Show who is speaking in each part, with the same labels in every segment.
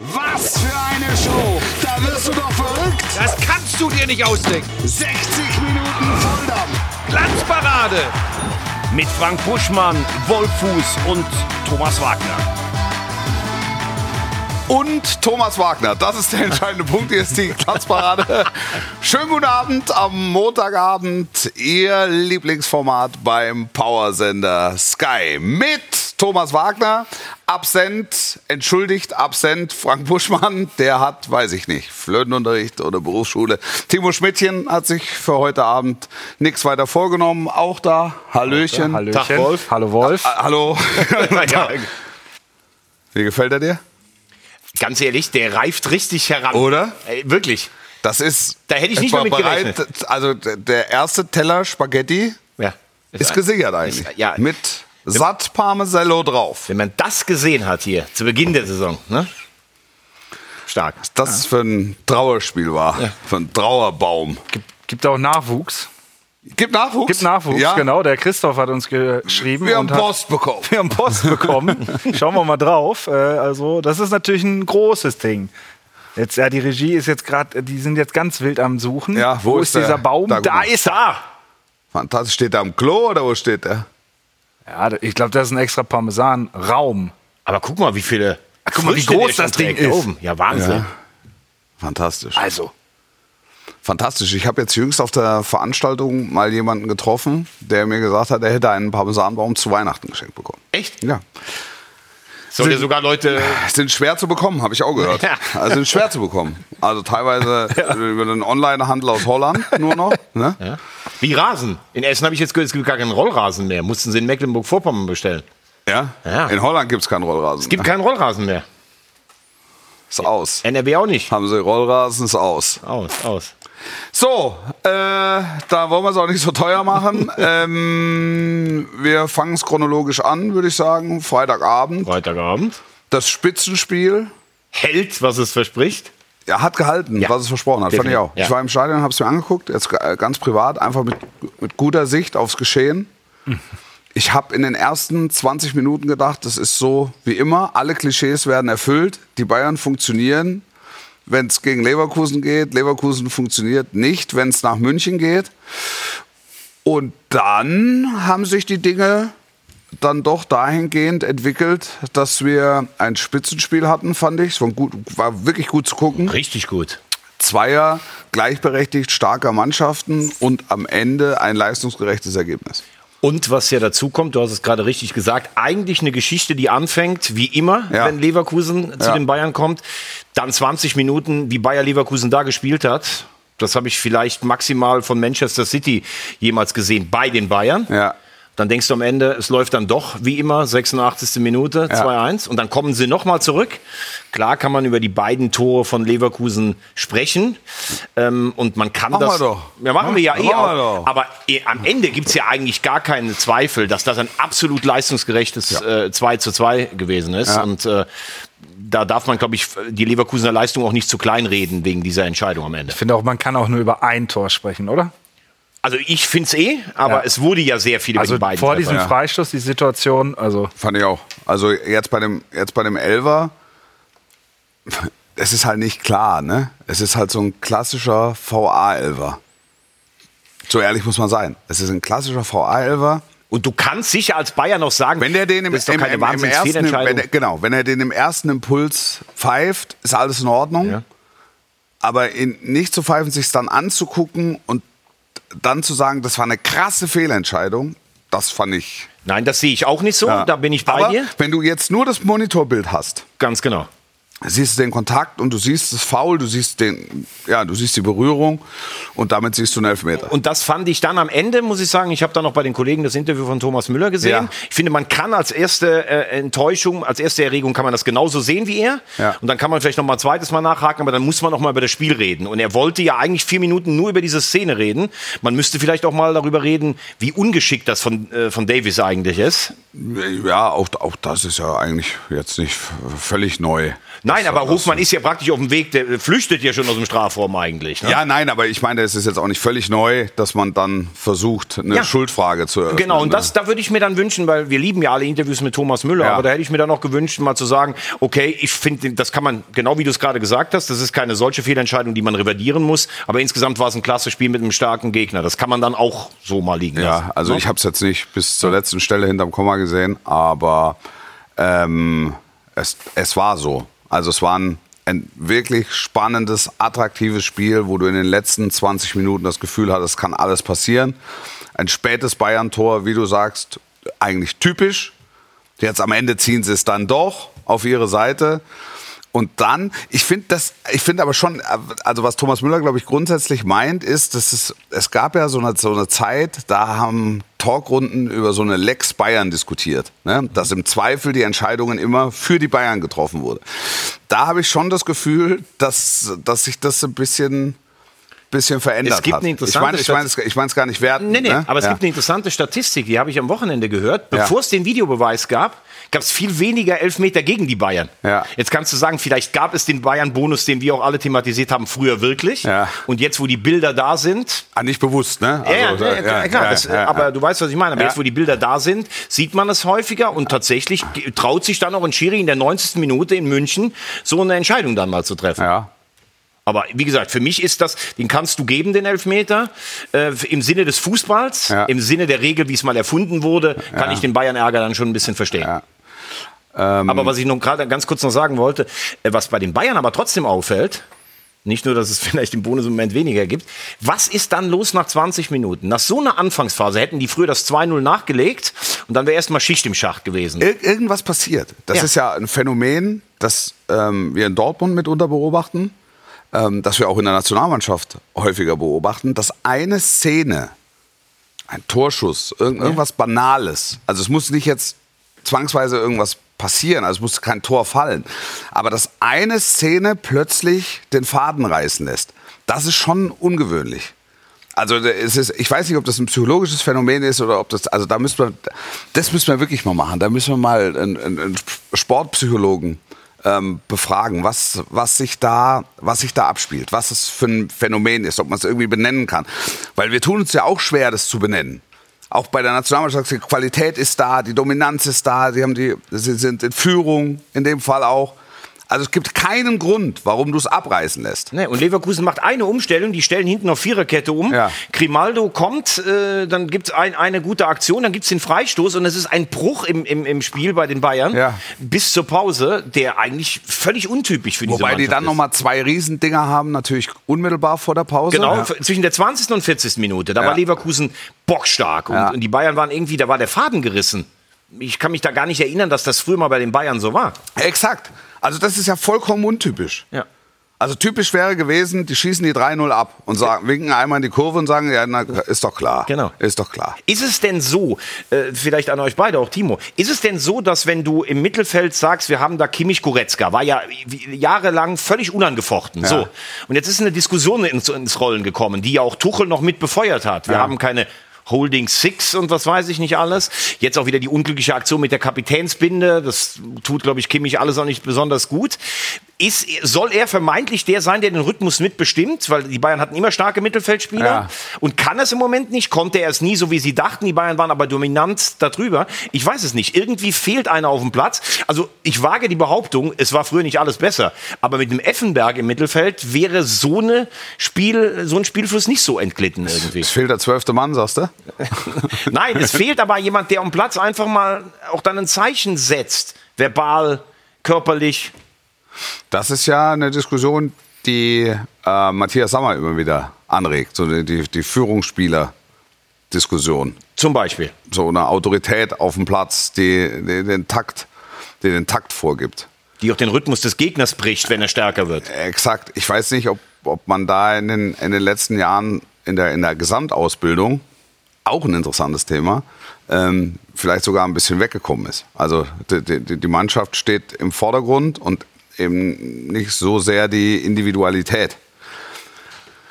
Speaker 1: Was für eine Show! Da wirst du doch verrückt!
Speaker 2: Das kannst du dir nicht ausdenken.
Speaker 1: 60 Minuten Volldampf!
Speaker 2: Glanzparade
Speaker 3: Mit Frank Buschmann, Wolfuß und Thomas Wagner.
Speaker 1: Und Thomas Wagner. Das ist der entscheidende Punkt. Hier ist die Platzparade. Schönen guten Abend am Montagabend. Ihr Lieblingsformat beim Powersender Sky mit Thomas Wagner. Absent, entschuldigt, absent Frank Buschmann. Der hat, weiß ich nicht, Flötenunterricht oder Berufsschule. Timo Schmidtchen hat sich für heute Abend nichts weiter vorgenommen. Auch da. Hallöchen.
Speaker 4: Hallöchen.
Speaker 2: Tag, Wolf.
Speaker 4: Hallo Wolf.
Speaker 1: Ah, Hallo.
Speaker 2: Ja,
Speaker 1: Wie gefällt er dir?
Speaker 2: ganz ehrlich, der reift richtig heran.
Speaker 1: Oder?
Speaker 2: Ey, wirklich.
Speaker 1: Das ist.
Speaker 2: Da hätte ich nicht mal mit gerechnet.
Speaker 1: bereit- Also d- der erste Teller Spaghetti
Speaker 2: Ja.
Speaker 1: ist gesichert eigentlich.
Speaker 2: Ist- ja.
Speaker 1: Mit satt Parmesello drauf.
Speaker 2: Wenn man das gesehen hat hier zu Beginn der Saison, ne? Stark.
Speaker 1: Das für ein Trauerspiel war. Für einen Trauerbaum.
Speaker 4: Gibt auch Nachwuchs.
Speaker 1: Gibt Nachwuchs?
Speaker 4: Gibt Nachwuchs,
Speaker 1: ja?
Speaker 4: genau. Der Christoph hat uns geschrieben.
Speaker 1: Wir haben Post bekommen.
Speaker 4: Wir haben Post bekommen. Schauen wir mal drauf. Äh, Also, das ist natürlich ein großes Ding. Jetzt, ja, die Regie ist jetzt gerade, die sind jetzt ganz wild am Suchen.
Speaker 1: Ja, wo ist der?
Speaker 4: dieser Baum?
Speaker 1: Da,
Speaker 4: Da, ist er!
Speaker 1: Fantastisch. Steht er am Klo oder wo steht er?
Speaker 4: Ja, ich glaube, das ist ein extra Parmesan-Raum.
Speaker 2: Aber guck mal, wie viele.
Speaker 4: guck mal, wie
Speaker 2: Früchte
Speaker 4: groß
Speaker 2: der schon
Speaker 4: das Ding ist.
Speaker 2: Oben. Ja, Wahnsinn.
Speaker 1: Ja. Fantastisch.
Speaker 4: Also,
Speaker 1: Fantastisch. Ich habe jetzt jüngst auf der Veranstaltung mal jemanden getroffen, der mir gesagt hat, er hätte einen Parmesanbaum zu Weihnachten geschenkt bekommen.
Speaker 2: Echt?
Speaker 1: Ja.
Speaker 2: Soll ja sogar Leute.
Speaker 1: Sind schwer zu bekommen, habe ich auch gehört.
Speaker 2: Ja.
Speaker 1: Also sind schwer zu bekommen. Also teilweise über den Online-Handel aus Holland nur noch. Ne?
Speaker 2: Ja. Wie Rasen. In Essen habe ich jetzt gehört, es gibt gar keinen Rollrasen mehr. Mussten sie in Mecklenburg-Vorpommern bestellen.
Speaker 1: Ja?
Speaker 2: Ja.
Speaker 1: In Holland gibt es keinen Rollrasen.
Speaker 2: Es gibt keinen Rollrasen mehr.
Speaker 1: ist aus.
Speaker 2: NRW auch nicht.
Speaker 1: Haben sie Rollrasen, ist aus.
Speaker 2: Aus, aus.
Speaker 1: So, äh, da wollen wir es auch nicht so teuer machen. ähm, wir fangen es chronologisch an, würde ich sagen. Freitagabend.
Speaker 2: Freitagabend.
Speaker 1: Das Spitzenspiel.
Speaker 2: Hält, was es verspricht.
Speaker 1: Er hat gehalten,
Speaker 2: Ja.
Speaker 1: was es versprochen hat. Fand ich
Speaker 2: Definitiv,
Speaker 1: auch.
Speaker 2: ja.
Speaker 1: Ich war im Stadion, habe es mir angeguckt, jetzt äh, ganz privat, einfach mit, mit guter Sicht aufs Geschehen. Ich habe in den ersten 20 Minuten gedacht, das ist so wie immer, alle Klischees werden erfüllt, die Bayern funktionieren, wenn es gegen Leverkusen geht, Leverkusen funktioniert nicht, wenn es nach München geht. Und dann haben sich die Dinge dann doch dahingehend entwickelt, dass wir ein Spitzenspiel hatten, fand ich. Es war, gut, war wirklich gut zu gucken.
Speaker 2: Richtig gut.
Speaker 1: Zweier gleichberechtigt starker Mannschaften und am Ende ein leistungsgerechtes Ergebnis.
Speaker 2: Und was ja dazu kommt, du hast es gerade richtig gesagt, eigentlich eine Geschichte, die anfängt, wie immer,
Speaker 1: Ja.
Speaker 2: wenn Leverkusen zu
Speaker 1: Ja.
Speaker 2: den Bayern kommt. Dann 20 Minuten, wie Bayer Leverkusen da gespielt hat. Das habe ich vielleicht maximal von Manchester City jemals gesehen bei den Bayern.
Speaker 1: Ja.
Speaker 2: Dann denkst du am Ende, es läuft dann doch wie immer, 86. Minute, 2-1. Und dann kommen sie nochmal zurück. Klar kann man über die beiden Tore von Leverkusen sprechen. Ähm, und man kann
Speaker 1: Machen
Speaker 2: das.
Speaker 1: wir doch.
Speaker 2: Ja, machen wir ja eh auch. Aber eh, am Ende gibt's ja eigentlich gar keinen Zweifel, dass das ein absolut leistungsgerechtes äh, 2 zu 2 gewesen ist.
Speaker 1: Ja.
Speaker 2: Und äh, da darf man, glaube ich, die Leverkusener Leistung auch nicht zu klein reden wegen dieser Entscheidung am Ende.
Speaker 4: ich finde auch, man kann auch nur über ein Tor sprechen, oder?
Speaker 2: Also ich find's eh, aber
Speaker 4: Ja.
Speaker 2: es wurde ja sehr viel über
Speaker 4: Also
Speaker 2: die beiden
Speaker 4: vor diesem
Speaker 1: ja.
Speaker 4: Freistoß, die Situation, also
Speaker 1: Fand ich auch. Also jetzt bei dem, jetzt bei dem Elfer, es ist halt nicht klar, ne? Es ist halt so ein klassischer VA-Elfer. So ehrlich muss man sein. Es ist ein klassischer VA-Elfer.
Speaker 2: Und du kannst sicher als Bayern noch sagen,
Speaker 1: Wenn der den im, im, im, im ersten, wenn der, genau, wenn er den im ersten Impuls pfeift, ist alles in Ordnung.
Speaker 2: Ja.
Speaker 1: Aber ihn nicht zu pfeifen, sich dann anzugucken und dann zu sagen, das war eine krasse Fehlentscheidung, das fand ich.
Speaker 2: Nein, das sehe ich auch nicht so.
Speaker 1: ja.
Speaker 2: Da bin ich bei
Speaker 1: Aber
Speaker 2: dir.
Speaker 1: Wenn du jetzt nur das Monitorbild hast,
Speaker 2: Ganz genau.
Speaker 1: Siehst du den Kontakt und du siehst das Foul, du siehst den, ja, du siehst die Berührung und damit siehst du einen Elfmeter.
Speaker 2: Und das fand ich dann am Ende, muss ich sagen, ich habe dann noch bei den Kollegen das Interview von Thomas Müller gesehen.
Speaker 1: Ja.
Speaker 2: Ich finde, man kann als erste äh, Enttäuschung, als erste Erregung kann man das genauso sehen wie er.
Speaker 1: Ja.
Speaker 2: Und dann kann man vielleicht noch mal ein zweites Mal nachhaken, aber dann muss man noch mal über das Spiel reden. Und er wollte ja eigentlich vier Minuten nur über diese Szene reden. Man müsste vielleicht auch mal darüber reden, wie ungeschickt das von, äh, von Davis eigentlich ist.
Speaker 1: Ja, auch, auch das ist ja eigentlich jetzt nicht völlig neu.
Speaker 2: Nein, aber Hofmann ist ja praktisch auf dem Weg, der flüchtet ja schon aus dem Strafraum eigentlich. Ne?
Speaker 1: Ja, nein, aber ich meine, es ist jetzt auch nicht völlig neu, dass man dann versucht, eine
Speaker 2: Ja.
Speaker 1: Schuldfrage zu eröffnen.
Speaker 2: Genau, und
Speaker 1: ne?
Speaker 2: das, da würde ich mir dann wünschen, weil wir lieben ja alle Interviews mit Thomas Müller,
Speaker 1: Ja.
Speaker 2: aber da hätte ich mir dann auch gewünscht, mal zu sagen, okay, ich finde, das kann man, genau wie du es gerade gesagt hast, das ist keine solche Fehlentscheidung, die man revidieren muss, aber insgesamt war es ein klasse Spiel mit einem starken Gegner. Das kann man dann auch so mal liegen lassen.
Speaker 1: Ja, also
Speaker 2: ne?
Speaker 1: ich habe es jetzt nicht bis zur letzten Stelle hinterm Komma gesehen, aber ähm, es, es war so. Also es war ein, ein wirklich spannendes, attraktives Spiel, wo du in den letzten 20 Minuten das Gefühl hattest, es kann alles passieren. Ein spätes Bayern-Tor, wie du sagst, eigentlich typisch. Jetzt am Ende ziehen sie es dann doch auf ihre Seite. Und dann, ich finde das, ich finde aber schon, also was Thomas Müller, glaube ich, grundsätzlich meint, ist, dass es, es gab ja so eine, so eine Zeit, da haben Talkrunden über so eine Lex Bayern diskutiert, ne? dass im Zweifel die Entscheidungen immer für die Bayern getroffen wurde. Da habe ich schon das Gefühl, dass, dass sich das ein bisschen, bisschen verändert
Speaker 2: Es gibt
Speaker 1: hat.
Speaker 2: eine
Speaker 1: ich
Speaker 2: interessante
Speaker 1: meine, ich meine, es- ich meine es gar nicht werten.
Speaker 2: Nee, nee,
Speaker 1: ne?
Speaker 2: aber es
Speaker 1: ja.
Speaker 2: gibt eine interessante Statistik, die habe ich am Wochenende gehört.
Speaker 1: Ja.
Speaker 2: Bevor es den Videobeweis gab, gab es viel weniger Elfmeter gegen die Bayern.
Speaker 1: Ja.
Speaker 2: Jetzt kannst du sagen, vielleicht gab es den Bayern-Bonus, den wir auch alle thematisiert haben, früher wirklich.
Speaker 1: Ja.
Speaker 2: Und jetzt, wo die Bilder da sind,
Speaker 1: Ah, nicht bewusst, ne?
Speaker 2: ja, ja,
Speaker 1: Also,
Speaker 2: ja, klar, das,
Speaker 1: ja,
Speaker 2: aber
Speaker 1: ja.
Speaker 2: du weißt, was ich meine. Aber
Speaker 1: Ja.
Speaker 2: jetzt, wo die Bilder da sind, sieht man es häufiger und tatsächlich traut sich dann auch ein Schiri in der 90. Minute in München so eine Entscheidung dann mal zu treffen.
Speaker 1: ja.
Speaker 2: Aber wie gesagt, für mich ist das, den kannst du geben, den Elfmeter, äh, im Sinne des Fußballs,
Speaker 1: Ja.
Speaker 2: im Sinne der Regel, wie es mal erfunden wurde, kann ich den Bayern-Ärger dann schon ein bisschen verstehen.
Speaker 1: Ja. Ähm.
Speaker 2: aber was ich noch gerade ganz kurz noch sagen wollte, äh, was bei den Bayern aber trotzdem auffällt, nicht nur, dass es vielleicht im Bonus im Moment weniger gibt. Was ist dann los nach 20 Minuten? Nach so einer Anfangsphase hätten die früher das 2-0 nachgelegt und dann wäre erstmal Schicht im Schacht gewesen.
Speaker 1: Ir irgendwas passiert. Das
Speaker 2: Ja.
Speaker 1: ist ja ein Phänomen, das ähm, wir in Dortmund mitunter beobachten, ähm, das wir auch in der Nationalmannschaft häufiger beobachten, dass eine Szene, ein Torschuss, irgend, irgendwas Banales, also es muss nicht jetzt zwangsweise irgendwas passieren, also es muss kein Tor fallen, aber dass eine Szene plötzlich den Faden reißen lässt, das ist schon ungewöhnlich. Also es ist, ich weiß nicht, ob das ein psychologisches Phänomen ist oder ob das, also da müssen wir, das müssen wir wirklich mal machen. Da müssen wir mal einen, einen Sportpsychologen ähm, befragen, was, was, sich da, was sich da abspielt, was es für ein Phänomen ist, ob man es irgendwie benennen kann. Weil wir tun uns ja auch schwer, das zu benennen. Auch bei der Nationalmannschaft, die Qualität ist da, die Dominanz ist da, sie, haben die, sie sind in Führung, in dem Fall auch. Also es gibt keinen Grund, warum du es abreißen lässt.
Speaker 2: Ne, und Leverkusen macht eine Umstellung, die stellen hinten auf Viererkette um.
Speaker 1: Ja.
Speaker 2: Grimaldo kommt, äh, dann gibt es ein, eine gute Aktion, dann gibt es den Freistoß und es ist ein Bruch im, im, im Spiel bei den Bayern
Speaker 1: Ja.
Speaker 2: bis zur Pause, der eigentlich völlig untypisch für diese
Speaker 1: Wobei die
Speaker 2: Mannschaft
Speaker 1: dann
Speaker 2: ist.
Speaker 1: nochmal zwei Riesendinger haben, natürlich unmittelbar vor der Pause.
Speaker 2: Genau,
Speaker 1: Ja.
Speaker 2: zwischen der 20. und 40. Minute. Da war Leverkusen bockstark und, und die Bayern waren irgendwie, da war der Faden gerissen. Ich kann mich da gar nicht erinnern, dass das früher mal bei den Bayern so war.
Speaker 1: Exakt. Also das ist ja vollkommen untypisch.
Speaker 2: Ja.
Speaker 1: Also typisch wäre gewesen, die schießen die 3-0 ab und sagen, winken einmal in die Kurve und sagen, ja, na, ist doch klar.
Speaker 2: Genau.
Speaker 1: Ist doch klar.
Speaker 2: Ist es denn so, äh, vielleicht an euch beide, auch Timo, ist es denn so, dass wenn du im Mittelfeld sagst, wir haben da Kimmich Goretzka, war ja jahrelang völlig unangefochten, so. Und jetzt ist eine Diskussion ins, ins Rollen gekommen, die ja auch Tuchel noch mit befeuert hat. Wir
Speaker 1: Ja.
Speaker 2: haben keine Holding Six und was weiß ich nicht alles. Jetzt auch wieder die unglückliche Aktion mit der Kapitänsbinde. Das tut, glaube ich, Kimmich alles auch nicht besonders gut. Ist, soll er vermeintlich der sein, der den Rhythmus mitbestimmt? Weil die Bayern hatten immer starke Mittelfeldspieler.
Speaker 1: Ja.
Speaker 2: Und kann es im Moment nicht, konnte er es nie, so wie sie dachten. Die Bayern waren aber dominant darüber. Ich weiß es nicht. Irgendwie fehlt einer auf dem Platz. Also ich wage die Behauptung, es war früher nicht alles besser. Aber mit dem Effenberg im Mittelfeld wäre so, eine Spiel, so ein Spielfluss nicht so entglitten irgendwie.
Speaker 1: Es fehlt der zwölfte Mann, sagst du?
Speaker 2: Nein, es fehlt aber jemand, der am Platz einfach mal auch dann ein Zeichen setzt. Verbal, körperlich.
Speaker 1: Das ist ja eine Diskussion, die äh, Matthias Sammer immer wieder anregt. So die, die, die Führungsspieler-Diskussion.
Speaker 2: Zum Beispiel.
Speaker 1: So eine Autorität auf dem Platz, die, die den Takt, die den Takt vorgibt.
Speaker 2: Die auch den Rhythmus des Gegners bricht, wenn er stärker wird.
Speaker 1: Exakt. Ich weiß nicht, ob, ob man da in den, in den letzten Jahren in der, in der Gesamtausbildung, auch ein interessantes Thema, ähm, vielleicht sogar ein bisschen weggekommen ist. Also die, die, die Mannschaft steht im Vordergrund und eben nicht so sehr die Individualität.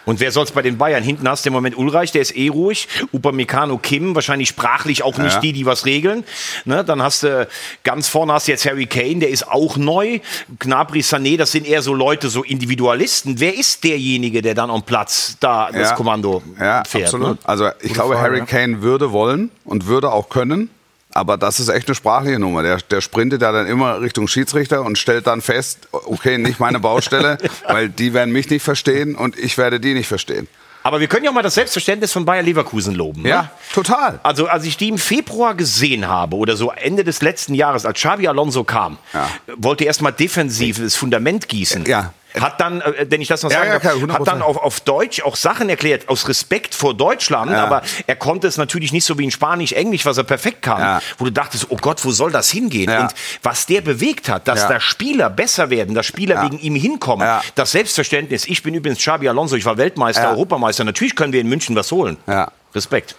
Speaker 2: Und wer soll's bei den Bayern? Hinten hast du im Moment Ulreich, der ist eh ruhig. Upamecano, Kim, wahrscheinlich sprachlich auch nicht
Speaker 1: Ja.
Speaker 2: die, die was regeln. Ne? Dann hast du ganz vorne hast du jetzt Harry Kane, der ist auch neu. Gnabry, Sané, das sind eher so Leute, so Individualisten. Wer ist derjenige, der dann am Platz da das
Speaker 1: Ja.
Speaker 2: Kommando
Speaker 1: Ja,
Speaker 2: fährt?
Speaker 1: absolut.
Speaker 2: Ne?
Speaker 1: Also ich glaube,
Speaker 4: Frage,
Speaker 1: Harry
Speaker 4: ja.
Speaker 1: Kane würde wollen und würde auch können. Aber das ist echt eine sprachliche Nummer. Der, der sprintet ja dann immer Richtung Schiedsrichter und stellt dann fest, okay, nicht meine Baustelle, weil die werden mich nicht verstehen und ich werde die nicht verstehen.
Speaker 2: Aber wir können ja auch mal das Selbstverständnis von Bayer Leverkusen loben. Ne?
Speaker 1: Ja, total.
Speaker 2: Also als ich die im Februar gesehen habe oder so Ende des letzten Jahres, als Xavi Alonso kam,
Speaker 1: Ja.
Speaker 2: wollte erstmal defensives Fundament gießen.
Speaker 1: Ja.
Speaker 2: Hat dann, äh, wenn ich das noch sagen
Speaker 1: ja,
Speaker 2: darf,
Speaker 1: 100%.
Speaker 2: hat dann auf, auf Deutsch auch Sachen erklärt, aus Respekt vor Deutschland,
Speaker 1: Ja.
Speaker 2: aber er konnte es natürlich nicht so wie in Spanisch, Englisch, was er perfekt kann, wo du dachtest, oh Gott, wo soll das hingehen? Und was der bewegt hat, dass da Spieler besser werden, dass Spieler wegen ihm hinkommen, das Selbstverständnis, ich bin übrigens Xabi Alonso, ich war Weltmeister. Europameister, natürlich können wir in München was holen.
Speaker 1: Ja.
Speaker 2: Respekt.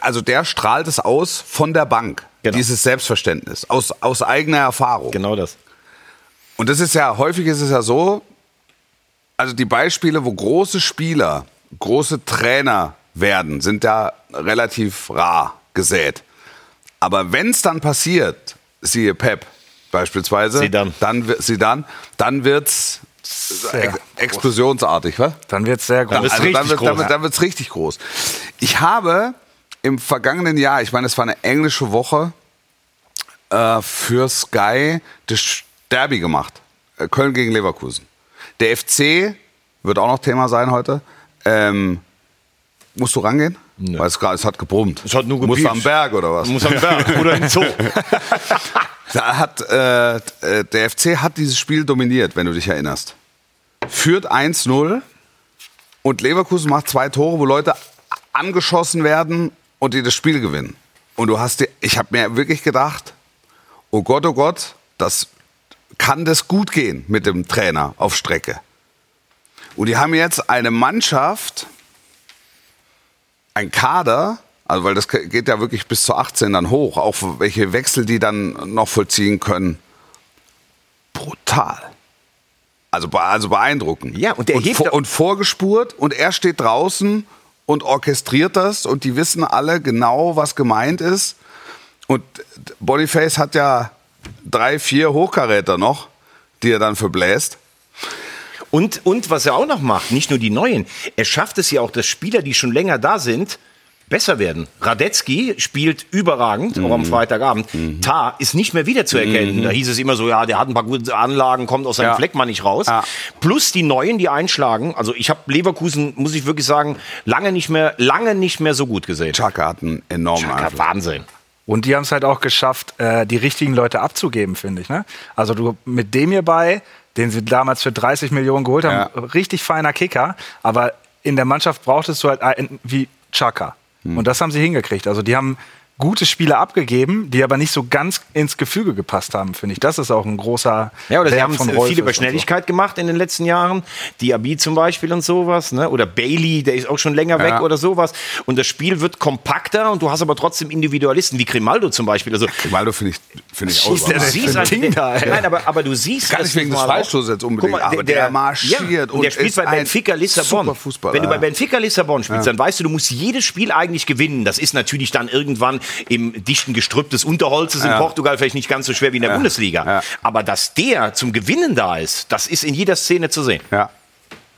Speaker 1: Also der strahlt es aus von der Bank,
Speaker 2: Genau.
Speaker 1: dieses Selbstverständnis, aus, aus eigener Erfahrung.
Speaker 2: Genau das.
Speaker 1: Und das ist ja, häufig ist es ja so, also die Beispiele, wo große Spieler, große Trainer werden, sind ja relativ rar gesät. Aber wenn es dann passiert, siehe Pep beispielsweise,
Speaker 2: Zidane.
Speaker 1: dann, Zidane, dann wird's ex explosionsartig, was?
Speaker 4: Dann wird es sehr groß.
Speaker 2: wird's
Speaker 1: Also dann
Speaker 2: richtig
Speaker 1: wird dann, wird- dann wird's richtig groß. Ich habe im vergangenen Jahr, ich meine, es war eine englische Woche, äh, für Sky das Derby gemacht. Äh, Köln gegen Leverkusen. Der FC wird auch noch Thema sein heute. Ähm, musst du rangehen? Weil es, es hat gebrummt.
Speaker 2: Es hat nur gepiepst.
Speaker 1: am Berg oder was?
Speaker 2: Muss am Berg oder im Zoo.
Speaker 1: Da hat, äh, der FC hat dieses Spiel dominiert, wenn du dich erinnerst. Führt 1-0 und Leverkusen macht zwei Tore, wo Leute angeschossen werden und die das Spiel gewinnen. Und du hast dir, ich habe mir wirklich gedacht, oh Gott, oh Gott, das kann das gut gehen mit dem Trainer auf Strecke. Und die haben jetzt eine Mannschaft, ein Kader, also weil das geht ja wirklich bis zu 18 dann hoch, auch welche Wechsel die dann noch vollziehen können. Brutal. Also, also beeindruckend.
Speaker 2: Ja, und der hebt
Speaker 1: vor, und vorgespurt und er steht draußen und orchestriert das und die wissen alle genau, was gemeint ist. Und Boniface hat ja drei, vier Hochkaräter noch, die er dann verbläst.
Speaker 2: Und, und was er auch noch macht, nicht nur die Neuen, er schafft es ja auch, dass Spieler, die schon länger da sind, besser werden. Radetzky spielt überragend, auch am
Speaker 1: Mhm.
Speaker 2: Freitagabend. Tar ist nicht mehr wiederzuerkennen. Da hieß es immer so, ja, der hat ein paar gute Anlagen, kommt aus seinem
Speaker 1: Ja.
Speaker 2: Fleckmann nicht raus.
Speaker 1: Ja.
Speaker 2: Plus die Neuen, die einschlagen. Also ich habe Leverkusen, muss ich wirklich sagen, lange nicht mehr, lange nicht mehr so gut gesehen.
Speaker 1: Chaka hat einen enormen
Speaker 2: Chaka,
Speaker 1: Einfluss.
Speaker 2: Wahnsinn.
Speaker 4: Und die haben es halt auch geschafft, äh, die richtigen Leute abzugeben, finde ich. Ne? Also du mit dem hierbei, den sie damals für 30 Millionen geholt haben,
Speaker 1: Ja.
Speaker 4: richtig feiner Kicker. Aber in der Mannschaft brauchtest du halt einen wie Chaka.
Speaker 1: Hm.
Speaker 4: Und das haben sie hingekriegt. Also die haben gute Spiele abgegeben, die aber nicht so ganz ins Gefüge gepasst haben, finde ich. Das ist auch ein großer
Speaker 2: Ja, oder sie haben
Speaker 4: von
Speaker 2: viel
Speaker 4: Rolfes
Speaker 2: über
Speaker 4: und so.
Speaker 2: Schnelligkeit gemacht in den letzten Jahren. Diaby zum Beispiel und sowas. Ne? Oder Bailey, der ist auch schon länger weg
Speaker 1: Ja.
Speaker 2: oder sowas. Und das Spiel wird kompakter und du hast aber trotzdem Individualisten, wie Grimaldo zum Beispiel. Also,
Speaker 1: Grimaldo finde ich, finde ich auch
Speaker 2: der, siehst einfach-
Speaker 4: Ding da?
Speaker 2: Nein, aber, aber du siehst
Speaker 1: Gar
Speaker 2: das
Speaker 1: nicht wegen des. Freistoßes jetzt unbedingt,
Speaker 2: mal,
Speaker 1: aber der marschiert
Speaker 2: ja, und der spielt
Speaker 1: ist
Speaker 2: bei Benfica Lissabon. Wenn du bei. Benfica Lissabon spielst, dann weißt du, du musst jedes Spiel eigentlich gewinnen. Das ist natürlich dann irgendwann im dichten Gestrüpp des Unterholzes in
Speaker 1: Ja.
Speaker 2: Portugal vielleicht nicht ganz so schwer wie in der Bundesliga.
Speaker 1: Ja.
Speaker 2: Aber dass der zum Gewinnen da ist, das ist in jeder Szene zu sehen.
Speaker 1: Ja.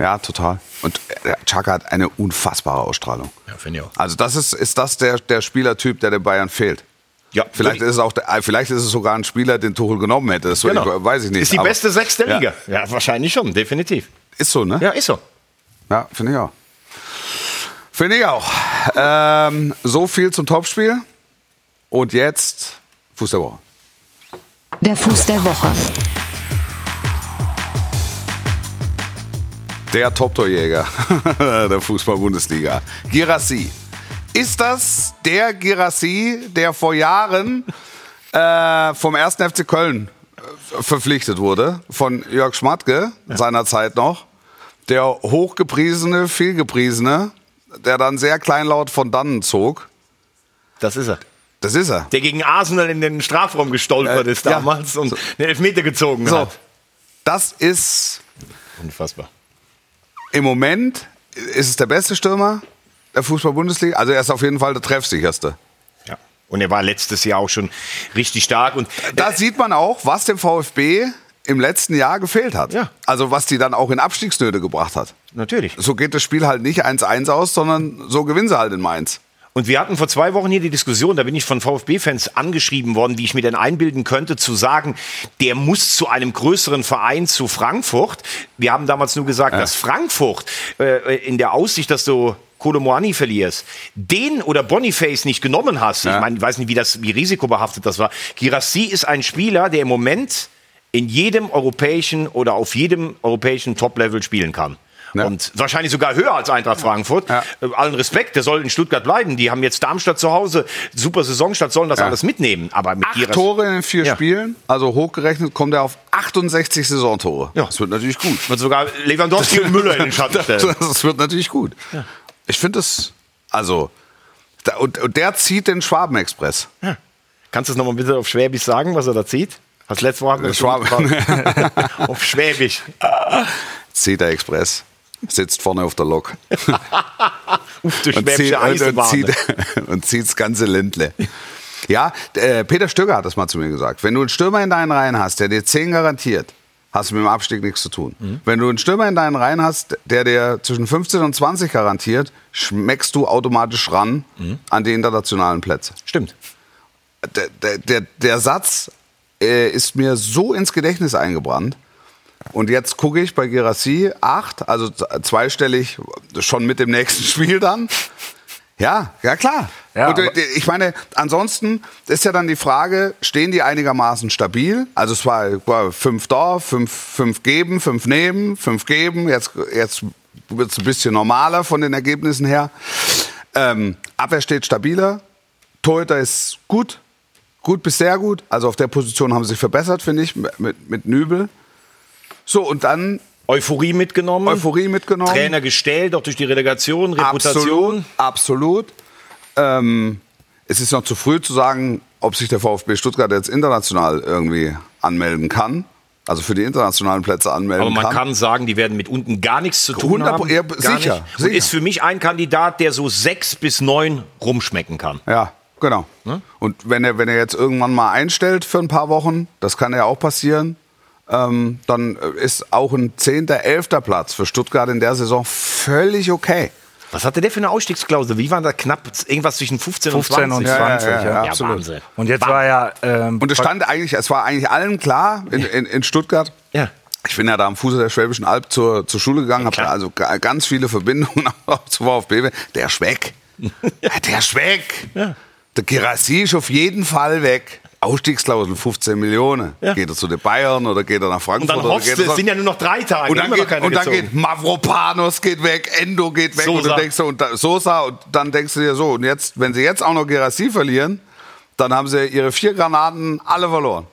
Speaker 1: Ja, total. Und äh, Chaka hat eine unfassbare Ausstrahlung.
Speaker 2: Ja, finde ich auch.
Speaker 1: Also das ist, ist das der, der Spielertyp, der den Bayern fehlt.
Speaker 2: Ja,
Speaker 1: Vielleicht ist es auch, äh, vielleicht ist es sogar ein Spieler, den Tuchel genommen hätte. Das
Speaker 2: Genau.
Speaker 1: weiß ich nicht.
Speaker 2: Ist die
Speaker 1: aber-
Speaker 2: beste Sechs der
Speaker 1: Ja.
Speaker 2: Liga. Ja, wahrscheinlich schon, definitiv.
Speaker 1: Ist so, ne?
Speaker 2: Ja, ist so.
Speaker 1: Ja, finde ich auch. Finde ich auch. Ähm, so viel zum Topspiel. Und jetzt Fuß der Woche.
Speaker 5: Der Fuß der Woche.
Speaker 1: Der Top-Torjäger der Fußball-Bundesliga. Girassi. Ist das der Girassi, der vor Jahren äh, vom 1. FC Köln äh, verpflichtet wurde? Von Jörg Schmatke, seinerzeit noch. Der hochgepriesene, vielgepriesene, der dann sehr kleinlaut von dannen zog.
Speaker 2: Das ist er.
Speaker 1: Das ist er.
Speaker 2: Der gegen Arsenal in den Strafraum gestolpert
Speaker 1: Äh,
Speaker 2: ist
Speaker 1: ja.
Speaker 2: damals und den Elfmeter gezogen
Speaker 1: So,
Speaker 2: hat.
Speaker 1: das ist
Speaker 2: Unfassbar.
Speaker 1: im Moment ist es der beste Stürmer der Fußball-Bundesliga. Also er ist auf jeden Fall der treffsicherste.
Speaker 2: Ja. Und er war letztes Jahr auch schon richtig stark. Und
Speaker 1: Da sieht man auch, was dem VfB im letzten Jahr gefehlt hat.
Speaker 2: Ja.
Speaker 1: Also was die dann auch in Abstiegsnöte gebracht hat.
Speaker 2: natürlich.
Speaker 1: So geht das Spiel halt nicht 1-1 aus, sondern so gewinnen sie halt in Mainz.
Speaker 2: Und wir hatten vor zwei Wochen hier die Diskussion, da bin ich von VfB-Fans angeschrieben worden, wie ich mir denn einbilden könnte, zu sagen, der muss zu einem größeren Verein, zu Frankfurt. Wir haben damals nur gesagt, dass Frankfurt äh, in der Aussicht, dass du Kolomoani verlierst, den oder Boniface nicht genommen hast. Ich meine, ich weiß nicht, wie das, wie risikobehaftet das war. Girassi ist ein Spieler, der im Moment in jedem europäischen oder auf jedem europäischen Top-Level spielen kann.
Speaker 1: Ja.
Speaker 2: Und wahrscheinlich sogar höher als Eintracht Frankfurt.
Speaker 1: Ja.
Speaker 2: Äh, Allen Respekt, der soll in Stuttgart bleiben. Die haben jetzt Darmstadt zu Hause, super Saisonstart, sollen das
Speaker 1: Ja.
Speaker 2: alles mitnehmen. Aber mit
Speaker 1: Acht Tore in den vier
Speaker 2: Ja.
Speaker 1: Spielen, also hochgerechnet kommt er auf 68 Saisontore.
Speaker 2: Ja.
Speaker 1: Das wird natürlich gut.
Speaker 2: wird sogar Lewandowski und Müller in den Schatten stellen.
Speaker 1: Das wird natürlich gut. Ich finde das, also, da, und, und der zieht den Schwabenexpress.
Speaker 2: Kannst du es nochmal bitte auf Schwäbisch sagen, was er da zieht? Was letzte Woche hatten wir das
Speaker 1: Schwaben.
Speaker 2: schon gefragt. auf Schwäbisch.
Speaker 1: Zieht der Express. Sitzt vorne auf der Lok.
Speaker 2: Uff, du
Speaker 1: und zieht, und, zieht, und zieht das ganze Ländle. Ja, äh, Peter Stöger hat das mal zu mir gesagt. Wenn du einen Stürmer in deinen Reihen hast, der dir 10 garantiert, hast du mit dem Abstieg nichts zu tun.
Speaker 2: Mhm.
Speaker 1: Wenn du einen Stürmer in deinen Reihen hast, der dir zwischen 15 und 20 garantiert, schmeckst du automatisch ran
Speaker 2: Mhm.
Speaker 1: an die internationalen Plätze.
Speaker 2: Stimmt.
Speaker 1: Der, der, der, der Satz äh, ist mir so ins Gedächtnis eingebrannt. Und jetzt gucke ich bei Gerassi 8, also zweistellig schon mit dem nächsten Spiel dann. Ja, ja klar.
Speaker 4: Ja,
Speaker 1: und, äh, ich meine, ansonsten ist ja dann die Frage, stehen die einigermaßen stabil? Also es war, fünf da, fünf, fünf geben, fünf nehmen, fünf geben. Jetzt, jetzt wird es ein bisschen normaler von den Ergebnissen her. Ähm, Abwehr steht stabiler. Torhüter ist gut. Gut bis sehr gut. Also auf der Position haben sie sich verbessert, finde ich, mit, mit Nübel. So, und dann
Speaker 2: Euphorie mitgenommen.
Speaker 1: Euphorie mitgenommen.
Speaker 2: Trainer gestellt, auch durch die Relegation, Reputation.
Speaker 1: Absolut, absolut. Ähm, es ist noch zu früh zu sagen, ob sich der VfB Stuttgart jetzt international irgendwie anmelden kann. Also für die internationalen Plätze anmelden
Speaker 2: Aber man
Speaker 1: kann.
Speaker 2: kann sagen, die werden mit unten gar nichts zu tun
Speaker 1: 100
Speaker 2: haben.
Speaker 1: ja, sicher, sicher.
Speaker 2: ist für mich ein Kandidat, der so sechs bis neun rumschmecken kann.
Speaker 1: Ja, genau.
Speaker 2: Ne?
Speaker 1: Und wenn er, wenn er jetzt irgendwann mal einstellt für ein paar Wochen, das kann ja auch passieren, ähm, dann äh, ist auch ein 10., 11. Platz für Stuttgart in der Saison völlig okay.
Speaker 2: Was hatte der für eine Ausstiegsklausel? Wie waren da knapp irgendwas zwischen 15,
Speaker 4: 15
Speaker 2: und
Speaker 4: und
Speaker 2: 20?
Speaker 4: 20, ja,
Speaker 1: ja, absolut.
Speaker 2: Wahnsinn.
Speaker 4: Und jetzt war ja. Ähm,
Speaker 1: Und es stand eigentlich, es war eigentlich allen klar in, in, in Stuttgart.
Speaker 2: Ja.
Speaker 1: Ich bin ja da am Fuße der Schwäbischen Alb zur, zur Schule gegangen, habe
Speaker 2: klar.
Speaker 1: also ga- ganz viele Verbindungen auch zu VfB. Der ist weg. Ja, der ist weg. Der Girassi ist auf jeden Fall weg. Ausstiegsklausel 15 Millionen.
Speaker 2: Ja.
Speaker 1: Geht er zu den Bayern oder geht er nach
Speaker 2: Und
Speaker 1: Frankfurt?
Speaker 2: dann
Speaker 1: oder
Speaker 2: hoffst du, es sind ja nur noch drei Tage.
Speaker 1: und dann, geht, und dann geht Mavropanos geht weg, Endo geht weg und
Speaker 2: Sosa.
Speaker 1: du denkst so, und da, Sosa und dann denkst du dir so, und jetzt, wenn sie jetzt auch noch Gerassi verlieren, dann haben sie ihre vier Granaten alle verloren.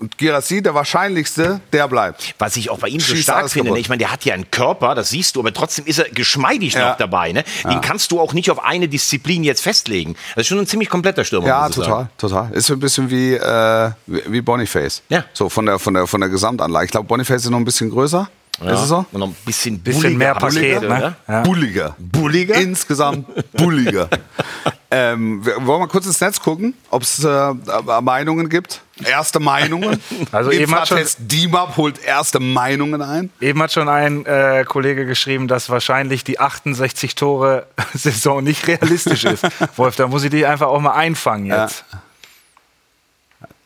Speaker 1: Und Gerassi, der wahrscheinlichste, der bleibt.
Speaker 2: Was ich auch bei ihm so
Speaker 1: Schießt
Speaker 2: stark finde, ne? ich meine, der hat ja einen Körper, das siehst du, aber trotzdem ist er geschmeidig
Speaker 1: Ja.
Speaker 2: noch dabei. Ne? Den kannst du auch nicht auf eine Disziplin jetzt festlegen. Das ist schon ein ziemlich kompletter Stürmer.
Speaker 1: Ja, total,
Speaker 2: sagen.
Speaker 1: total. Ist so ein bisschen wie, äh, wie Boniface.
Speaker 2: Ja.
Speaker 1: So von der, von der, von der Gesamtanlage. Ich glaube, Boniface ist noch ein bisschen größer.
Speaker 2: Ja.
Speaker 1: Ist es so?
Speaker 2: Und noch ein bisschen,
Speaker 4: Bisschen
Speaker 2: bulliger,
Speaker 4: mehr Paket,
Speaker 2: gehört,
Speaker 4: ne? Ja.
Speaker 1: Bulliger.
Speaker 2: Bulliger?
Speaker 1: Insgesamt bulliger. ähm, wir, wollen wir kurz ins Netz gucken, ob es äh, Meinungen gibt? Erste Meinungen.
Speaker 4: Also eben hat schon-
Speaker 1: DIMAP holt erste Meinungen ein.
Speaker 4: Eben hat schon ein äh, Kollege geschrieben, dass wahrscheinlich die 68 Tore Saison nicht realistisch ist. Wolf, da muss ich dich einfach auch mal einfangen jetzt.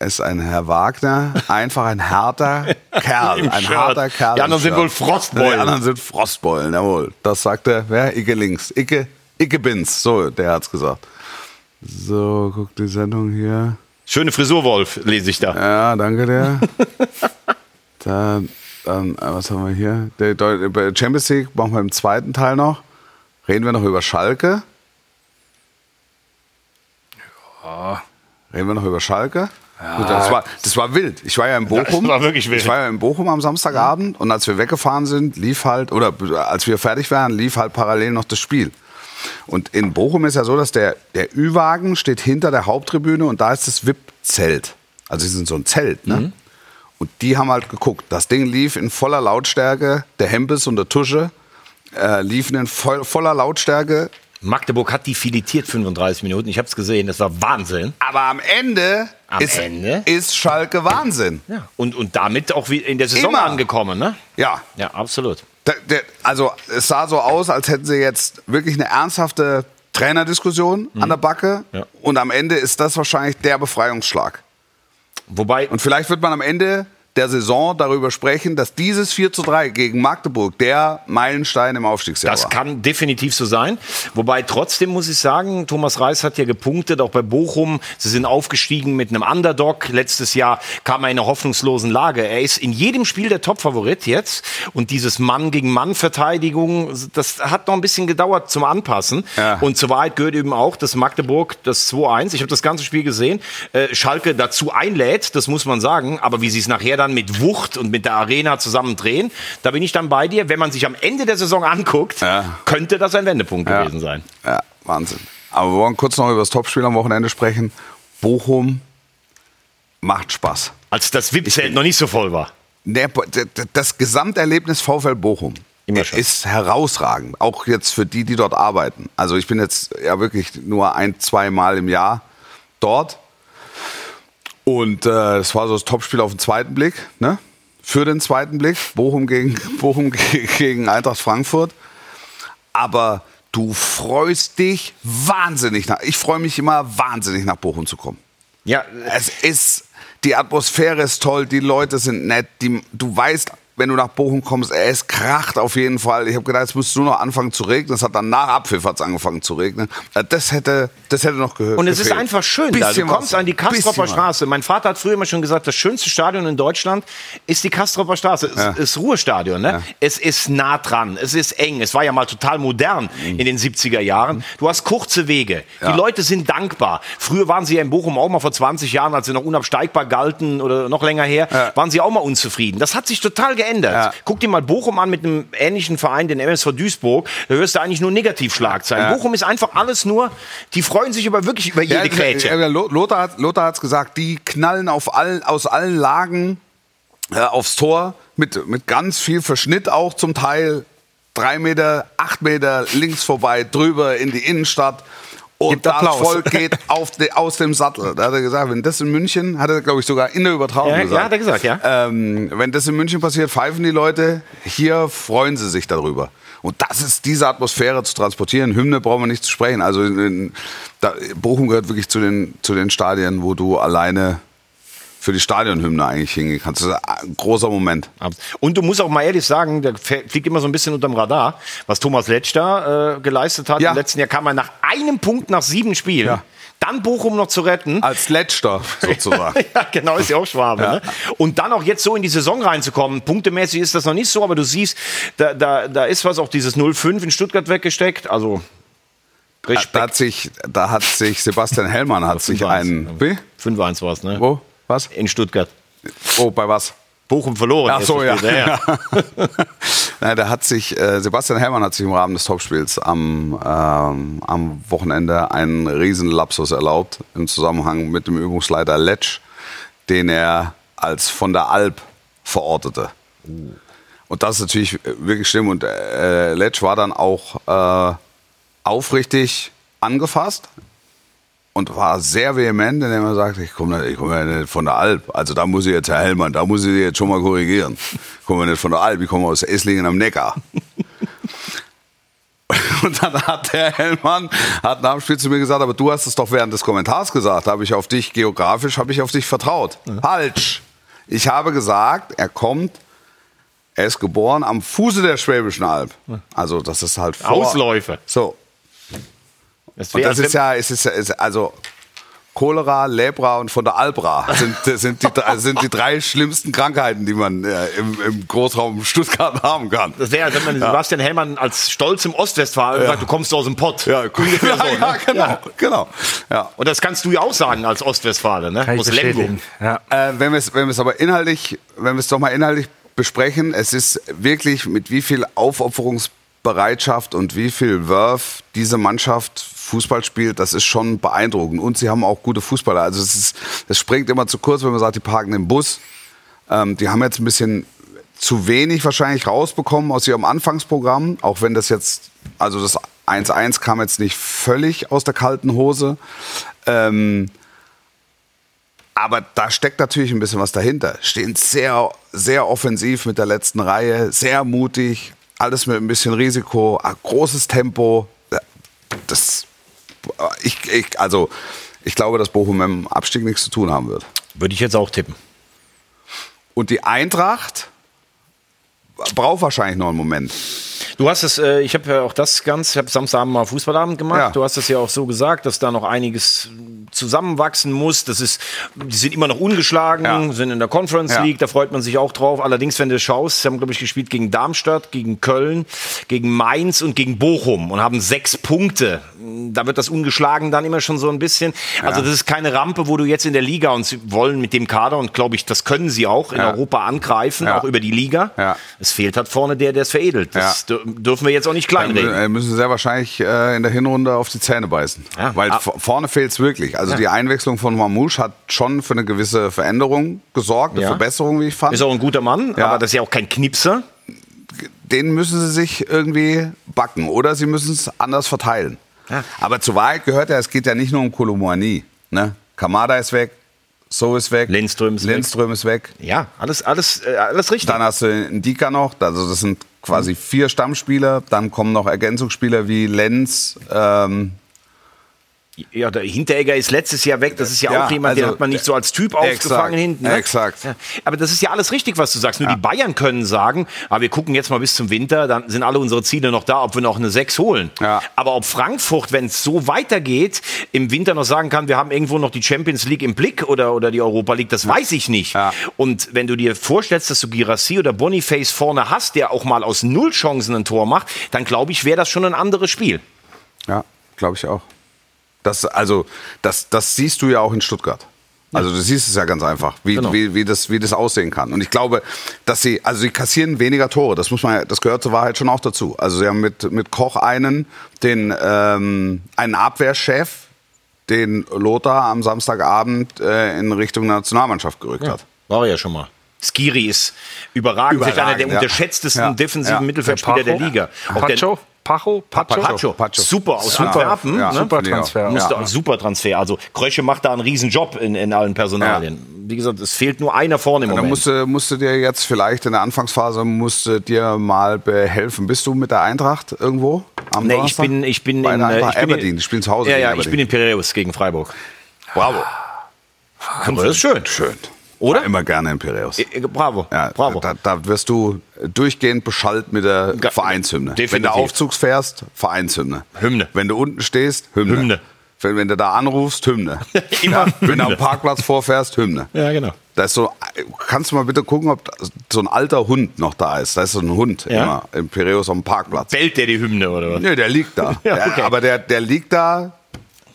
Speaker 1: Es ist ein Herr Wagner, einfach ein harter Kerl. Ein
Speaker 2: Shirt.
Speaker 1: harter Kerl.
Speaker 2: Die anderen sind wohl Frostbeulen.
Speaker 1: Die anderen sind Frostbeulen, jawohl. Das sagte, wer? Icke links. Icke, Icke bin's. So, der hat's gesagt. So, guck die Sendung hier.
Speaker 2: Schöne Frisur, Wolf, lese ich da.
Speaker 1: Ja, danke dir. dann, dann, äh, was haben wir hier? Der, Deu- Champions League machen wir im zweiten Teil noch. Reden wir noch über Schalke? Reden wir noch über Schalke? Gut, das, war, das war wild. Ich war ja in Bochum.
Speaker 2: war wirklich wild.
Speaker 1: Ich war ja in Bochum am Samstagabend und als wir weggefahren sind, lief halt, oder als wir fertig waren, lief halt parallel noch das Spiel. Und in Bochum ist ja so, dass der, der Ü-Wagen steht hinter der Haupttribüne und da ist das VIP-Zelt. Also sie sind so ein Zelt, ne? Und die haben halt geguckt. Das Ding lief in voller Lautstärke, der Hempes und der Tusche. äh, liefen in voll, voller Lautstärke.
Speaker 2: Magdeburg hat die filetiert 35 Minuten. Ich habe es gesehen, das war Wahnsinn.
Speaker 1: Aber am Ende,
Speaker 2: Am
Speaker 1: ist,
Speaker 2: Ende?
Speaker 1: ist Schalke Wahnsinn.
Speaker 2: Ja. Und, und damit auch in der Saison
Speaker 1: Immer.
Speaker 2: angekommen, ne?
Speaker 1: Ja,
Speaker 2: Ja, absolut.
Speaker 1: Also es sah so aus, als hätten sie jetzt wirklich eine ernsthafte Trainerdiskussion an der Backe.
Speaker 2: Ja.
Speaker 1: Und am Ende ist das wahrscheinlich der Befreiungsschlag.
Speaker 2: Wobei,
Speaker 1: Und vielleicht wird man am Ende der Saison darüber sprechen, dass dieses 4 zu 3 gegen Magdeburg der Meilenstein im Aufstiegsjahr
Speaker 2: Das
Speaker 1: war.
Speaker 2: kann definitiv so sein. Wobei trotzdem muss ich sagen, Thomas Reis hat ja gepunktet, auch bei Bochum. Sie sind aufgestiegen mit einem Underdog. Letztes Jahr kam er in einer hoffnungslosen Lage. Er ist in jedem Spiel der Topfavorit jetzt. Und dieses Mann gegen Mann Verteidigung, das hat noch ein bisschen gedauert zum Anpassen.
Speaker 1: Ja.
Speaker 2: Und zur Wahrheit gehört eben auch, dass Magdeburg das 2-1, ich habe das ganze Spiel gesehen, äh, Schalke dazu einlädt, das muss man sagen. Aber wie sie es nachher dann mit Wucht und mit der Arena zusammen drehen, da bin ich dann bei dir. Wenn man sich am Ende der Saison anguckt,
Speaker 1: Ja.
Speaker 2: könnte das ein Wendepunkt
Speaker 1: Ja.
Speaker 2: gewesen sein.
Speaker 1: Ja, Wahnsinn. Aber wir wollen kurz noch über das Topspiel am Wochenende sprechen. Bochum macht Spaß.
Speaker 2: Als das VIP-Zelt noch nicht so voll war.
Speaker 1: Der, das Gesamterlebnis VfL Bochum ist herausragend. Auch jetzt für die, die dort arbeiten. Also ich bin jetzt ja wirklich nur ein, zwei Mal im Jahr dort. Und äh, das war so das Topspiel auf den zweiten Blick. Ne? Für den zweiten Blick. Bochum gegen, Bochum ge- gegen Eintracht Frankfurt. Aber du freust dich wahnsinnig nach. Ich freue mich immer wahnsinnig nach Bochum zu kommen.
Speaker 2: Ja,
Speaker 1: Es ist, die Atmosphäre ist toll, die Leute sind nett, die, du weißt, wenn du nach Bochum kommst, es kracht auf jeden Fall. Ich habe gedacht, es müsste nur noch anfangen zu regnen. Es hat dann nach Abpfiff hat's angefangen zu regnen. Äh, Das hätte, das hätte noch gehört.
Speaker 2: Und es ist einfach schön da. Du
Speaker 1: Bisschen
Speaker 2: kommst
Speaker 1: was.
Speaker 2: an die Kastropper
Speaker 1: Bisschen.
Speaker 2: Straße. Mein Vater hat früher immer schon gesagt, das schönste Stadion in Deutschland ist die Kastropper Straße. Es
Speaker 1: Ja.
Speaker 2: ist Ruhestadion. Ne? Es ist nah dran. Es ist eng. Es war ja mal total modern in den 70er Jahren. Du hast kurze Wege.
Speaker 1: Mhm. Ja.
Speaker 2: Die Leute sind dankbar. Früher waren sie ja in Bochum auch mal vor 20 Jahren, als sie noch unabsteigbar galten oder noch länger her,
Speaker 1: Ja.
Speaker 2: waren sie auch mal unzufrieden. Das hat sich total geändert.
Speaker 1: Ja.
Speaker 2: Guck dir mal Bochum an mit einem ähnlichen Verein, den MSV Duisburg. Da hörst du eigentlich nur Negativschlagzeilen.
Speaker 1: Ja.
Speaker 2: Bochum ist einfach alles nur, die freuen sich über wirklich über jede
Speaker 1: Ja,
Speaker 2: Grätsche.
Speaker 1: ja, Lo- Lothar, hat- Lothar hat's gesagt, die knallen auf all, aus allen Lagen äh, aufs Tor mit, mit ganz viel Verschnitt auch zum Teil. Drei Meter, acht Meter links vorbei, drüber in die Innenstadt. Und
Speaker 4: Gibt
Speaker 1: das
Speaker 4: Applaus.
Speaker 1: Volk geht auf de, aus dem Sattel. Da hat er gesagt, wenn das in München, hat er glaube ich sogar in der Übertragung
Speaker 2: Ja,
Speaker 1: gesagt.
Speaker 2: ja, hat er gesagt, ja.
Speaker 1: Ähm, wenn das in München passiert, pfeifen die Leute. Hier freuen sie sich darüber. Und das ist diese Atmosphäre zu transportieren. Hymne brauchen wir nicht zu sprechen. Also in, in, da, Bochum gehört wirklich zu den, zu den Stadien, wo du alleine für die Stadionhymne eigentlich hingehen kannst. Das ist ein großer Moment.
Speaker 2: Und du musst auch mal ehrlich sagen, der fliegt immer so ein bisschen unterm Radar, was Thomas Letsch da äh, geleistet hat.
Speaker 1: Ja.
Speaker 2: Im letzten Jahr kam er nach einem Punkt nach sieben Spielen.
Speaker 1: Ja.
Speaker 2: Dann Bochum noch zu retten.
Speaker 1: Als Letzter sozusagen.
Speaker 2: ja, genau, ist ja auch Schwabe. Ne? Und dann auch jetzt so in die Saison reinzukommen. Punktemäßig ist das noch nicht so, aber du siehst, da, da, da ist was, auch dieses 0-5 in Stuttgart weggesteckt. Also
Speaker 1: da,
Speaker 2: Respekt.
Speaker 1: hat sich, da hat sich Sebastian Hellmann hat sich
Speaker 2: 5-1.
Speaker 1: einen. Wie?
Speaker 2: 5-1 war es, ne?
Speaker 1: Wo? Was?
Speaker 2: In Stuttgart.
Speaker 1: Oh, bei was?
Speaker 2: Bochum verloren.
Speaker 1: Ach so, ja.
Speaker 2: ja.
Speaker 1: Nein, da hat sich, äh, Sebastian Hellmann hat sich im Rahmen des Topspiels am, ähm, am Wochenende einen riesen Lapsus erlaubt im Zusammenhang mit dem Übungsleiter Letsch, den er als von der Alp verortete. Und das ist natürlich wirklich schlimm. Und äh, Letsch war dann auch äh, aufrichtig angefasst und war sehr vehement, indem er sagte, ich komme ich komm ja nicht von der Alp. Also da muss ich jetzt, Herr Hellmann, da muss ich Sie jetzt schon mal korrigieren. Ich komme ja nicht von der Alp, ich komme aus Esslingen am Neckar. Und dann hat der Hellmann hat nach dem Spiel zu mir gesagt, aber du hast es doch während des Kommentars gesagt, habe ich auf dich geografisch, habe ich auf dich vertraut. Falsch. Ich habe gesagt, er kommt, er ist geboren am Fuße der Schwäbischen Alb. Also das ist halt vor,
Speaker 2: Ausläufer.
Speaker 1: So,
Speaker 2: Das
Speaker 1: und das ist ja, es ist, ja- es ist also Cholera, Lepra und von der Albra sind, sind, die, drei- sind die drei schlimmsten Krankheiten, die man äh, im, im Großraum Stuttgart haben kann.
Speaker 2: Das wäre, wenn man Sebastian Hellmann als Stolz im Ostwestfalen sagt, du kommst aus dem Pott.
Speaker 1: Ja,
Speaker 2: so,
Speaker 1: ja,
Speaker 2: ne?
Speaker 1: genau, genau. Ja.
Speaker 2: Und das kannst du ja auch sagen als Ostwestfale, ne? Aus Lemgo.
Speaker 4: Ja.
Speaker 1: Äh, wenn wir es wenn wir es aber inhaltlich, wenn wir es doch mal inhaltlich besprechen, es ist wirklich mit wie viel Aufopferungsbereitschaft und wie viel Wurf diese Mannschaft Fußball spielt, das ist schon beeindruckend. Und sie haben auch gute Fußballer. Also es ist, es springt immer zu kurz, wenn man sagt, die parken den Bus. Ähm, die haben jetzt ein bisschen zu wenig wahrscheinlich rausbekommen aus ihrem Anfangsprogramm, auch wenn das jetzt, also das 1-1 kam jetzt nicht völlig aus der kalten Hose. Ähm, aber da steckt natürlich ein bisschen was dahinter. Stehen sehr, sehr offensiv mit der letzten Reihe, sehr mutig, alles mit ein bisschen Risiko, großes Tempo. Äh, Das, ich, ich, also, ich glaube, dass Bochum mit dem Abstieg nichts zu tun haben wird.
Speaker 2: Würde ich jetzt auch tippen.
Speaker 1: Und die Eintracht braucht wahrscheinlich noch einen Moment.
Speaker 2: Du hast es, äh, ich habe ja auch das ganz, ich habe Samstagabend mal Fußballabend gemacht.
Speaker 1: Ja.
Speaker 2: Du hast es ja auch so gesagt, dass da noch einiges zusammenwachsen muss. Das ist, die sind immer noch ungeschlagen,
Speaker 1: Ja.
Speaker 2: sind in der Conference
Speaker 1: Ja.
Speaker 2: League, da freut man sich auch drauf. Allerdings, wenn du schaust, sie haben, glaube ich, gespielt gegen Darmstadt, gegen Köln, gegen Mainz und gegen Bochum und haben sechs Punkte. Da wird das ungeschlagen dann immer schon so ein bisschen. Also das ist keine Rampe, wo du jetzt in der Liga und sie wollen mit dem Kader und glaube ich, das können sie auch in. Europa angreifen, auch über die Liga. Es fehlt halt vorne der, der es veredelt. Das dürfen wir jetzt auch nicht kleinreden.
Speaker 1: äh, müssen sie sehr wahrscheinlich äh, in der Hinrunde auf die Zähne beißen.
Speaker 2: Ja.
Speaker 1: Weil
Speaker 2: Ah.
Speaker 1: vorne fehlt es wirklich. Also die Einwechslung von Mamouche hat schon für eine gewisse Veränderung gesorgt, eine
Speaker 2: Ja.
Speaker 1: Verbesserung, wie ich fand.
Speaker 2: Ist auch ein guter Mann,
Speaker 1: Ja.
Speaker 2: aber das ist ja auch kein Knipser.
Speaker 1: Den müssen sie sich irgendwie backen oder sie müssen es anders verteilen.
Speaker 2: Ja.
Speaker 1: Aber zur Wahrheit gehört ja, es geht ja nicht nur um Kolomouani. Ne? Kamada ist weg, So ist weg,
Speaker 2: Lindström ist weg.
Speaker 1: Lindström ist weg.
Speaker 2: Ja, alles, alles, äh, alles richtig.
Speaker 1: Dann hast du einen Dika noch, also das sind quasi vier Stammspieler. Dann kommen noch Ergänzungsspieler wie Lenz, ähm,
Speaker 2: Ja, der Hinteregger ist letztes Jahr weg. Das ist ja,
Speaker 1: Ja,
Speaker 2: auch jemand, den
Speaker 1: also,
Speaker 2: hat man nicht so als Typ
Speaker 1: exakt,
Speaker 2: aufgefangen hinten. Ne?
Speaker 1: exakt.
Speaker 2: Ja. Aber das ist ja alles richtig, was du sagst. Nur die Bayern können sagen, aber wir gucken jetzt mal bis zum Winter, dann sind alle unsere Ziele noch da, ob wir noch eine 6 holen.
Speaker 1: Ja.
Speaker 2: Aber ob Frankfurt, wenn es so weitergeht, im Winter noch sagen kann, wir haben irgendwo noch die Champions League im Blick oder, oder die Europa League, das weiß ich nicht.
Speaker 1: Ja.
Speaker 2: Und wenn du dir vorstellst, dass du Girassi oder Boniface vorne hast, der auch mal aus Null Chancen ein Tor macht, dann glaube ich, wäre das schon ein anderes Spiel.
Speaker 1: Ja, glaube ich auch. Das, also, das, das siehst du ja auch in Stuttgart. Also du siehst es ja ganz einfach, wie,
Speaker 2: Genau.
Speaker 1: wie, wie, das, wie das aussehen kann. Und ich glaube, dass sie, also sie kassieren weniger Tore. Das muss man, ja- das gehört zur Wahrheit schon auch dazu. Also sie haben mit, mit Koch einen, den ähm, einen Abwehrchef, den Lothar am Samstagabend äh, in Richtung der Nationalmannschaft gerückt hat.
Speaker 2: War er ja schon mal. Skiri ist überragend, vielleicht einer der
Speaker 1: Überragend, ja.
Speaker 2: unterschätztesten
Speaker 1: Ja.
Speaker 2: defensiven
Speaker 1: Ja.
Speaker 2: Mittelfeldspieler der, Liga. Auch der
Speaker 4: Pacho? Pacho? Pacho?
Speaker 2: Pacho.
Speaker 1: Pacho.
Speaker 2: Super aus
Speaker 1: Super.
Speaker 2: Antwerpen.
Speaker 1: Ja.
Speaker 2: ne?
Speaker 4: Super
Speaker 1: finde ich auch.
Speaker 4: Transfer.
Speaker 2: Musste
Speaker 1: Ja.
Speaker 2: super Transfer. Also Krösche macht da einen riesen Job in, in allen Personalien. Wie gesagt, es fehlt nur einer vorne im
Speaker 1: Da
Speaker 2: Moment.
Speaker 1: musste, musste dir jetzt vielleicht in der Anfangsphase musste dir mal behelfen. Bist du mit der Eintracht irgendwo am
Speaker 2: Nee, ich bin, ich bin
Speaker 1: Bei
Speaker 2: in
Speaker 1: der
Speaker 2: äh,
Speaker 1: Eintracht
Speaker 2: ich bin
Speaker 1: Aberdeen. Die spielen zu Hause
Speaker 2: Ja,
Speaker 1: gegen
Speaker 2: ja, ich bin in Piräus gegen Freiburg. Bravo. Das ist schön.
Speaker 1: Schön.
Speaker 2: Oder?
Speaker 1: Immer gerne in Piräus.
Speaker 2: Bravo.
Speaker 1: Ja,
Speaker 2: Bravo.
Speaker 1: Da, da wirst du durchgehend beschallt mit der
Speaker 2: Ga-
Speaker 1: Vereinshymne.
Speaker 2: definitiv.
Speaker 1: Wenn du Aufzugs fährst, Vereinshymne.
Speaker 2: Hymne.
Speaker 1: Wenn du unten stehst, Hymne.
Speaker 2: Hymne.
Speaker 1: Wenn, wenn du da anrufst, Hymne.
Speaker 2: Immer
Speaker 1: Wenn du am. Parkplatz vorfährst, Hymne.
Speaker 2: Ja, genau.
Speaker 1: Da ist so, kannst du mal bitte gucken, ob so ein alter Hund noch da ist. Da ist so ein Hund
Speaker 2: Ja.
Speaker 1: immer im Piräus am Parkplatz.
Speaker 2: Bellt der die Hymne oder was?
Speaker 1: Nee, der liegt da.
Speaker 2: Ja,
Speaker 1: Der-
Speaker 2: okay.
Speaker 1: Aber der, der liegt da,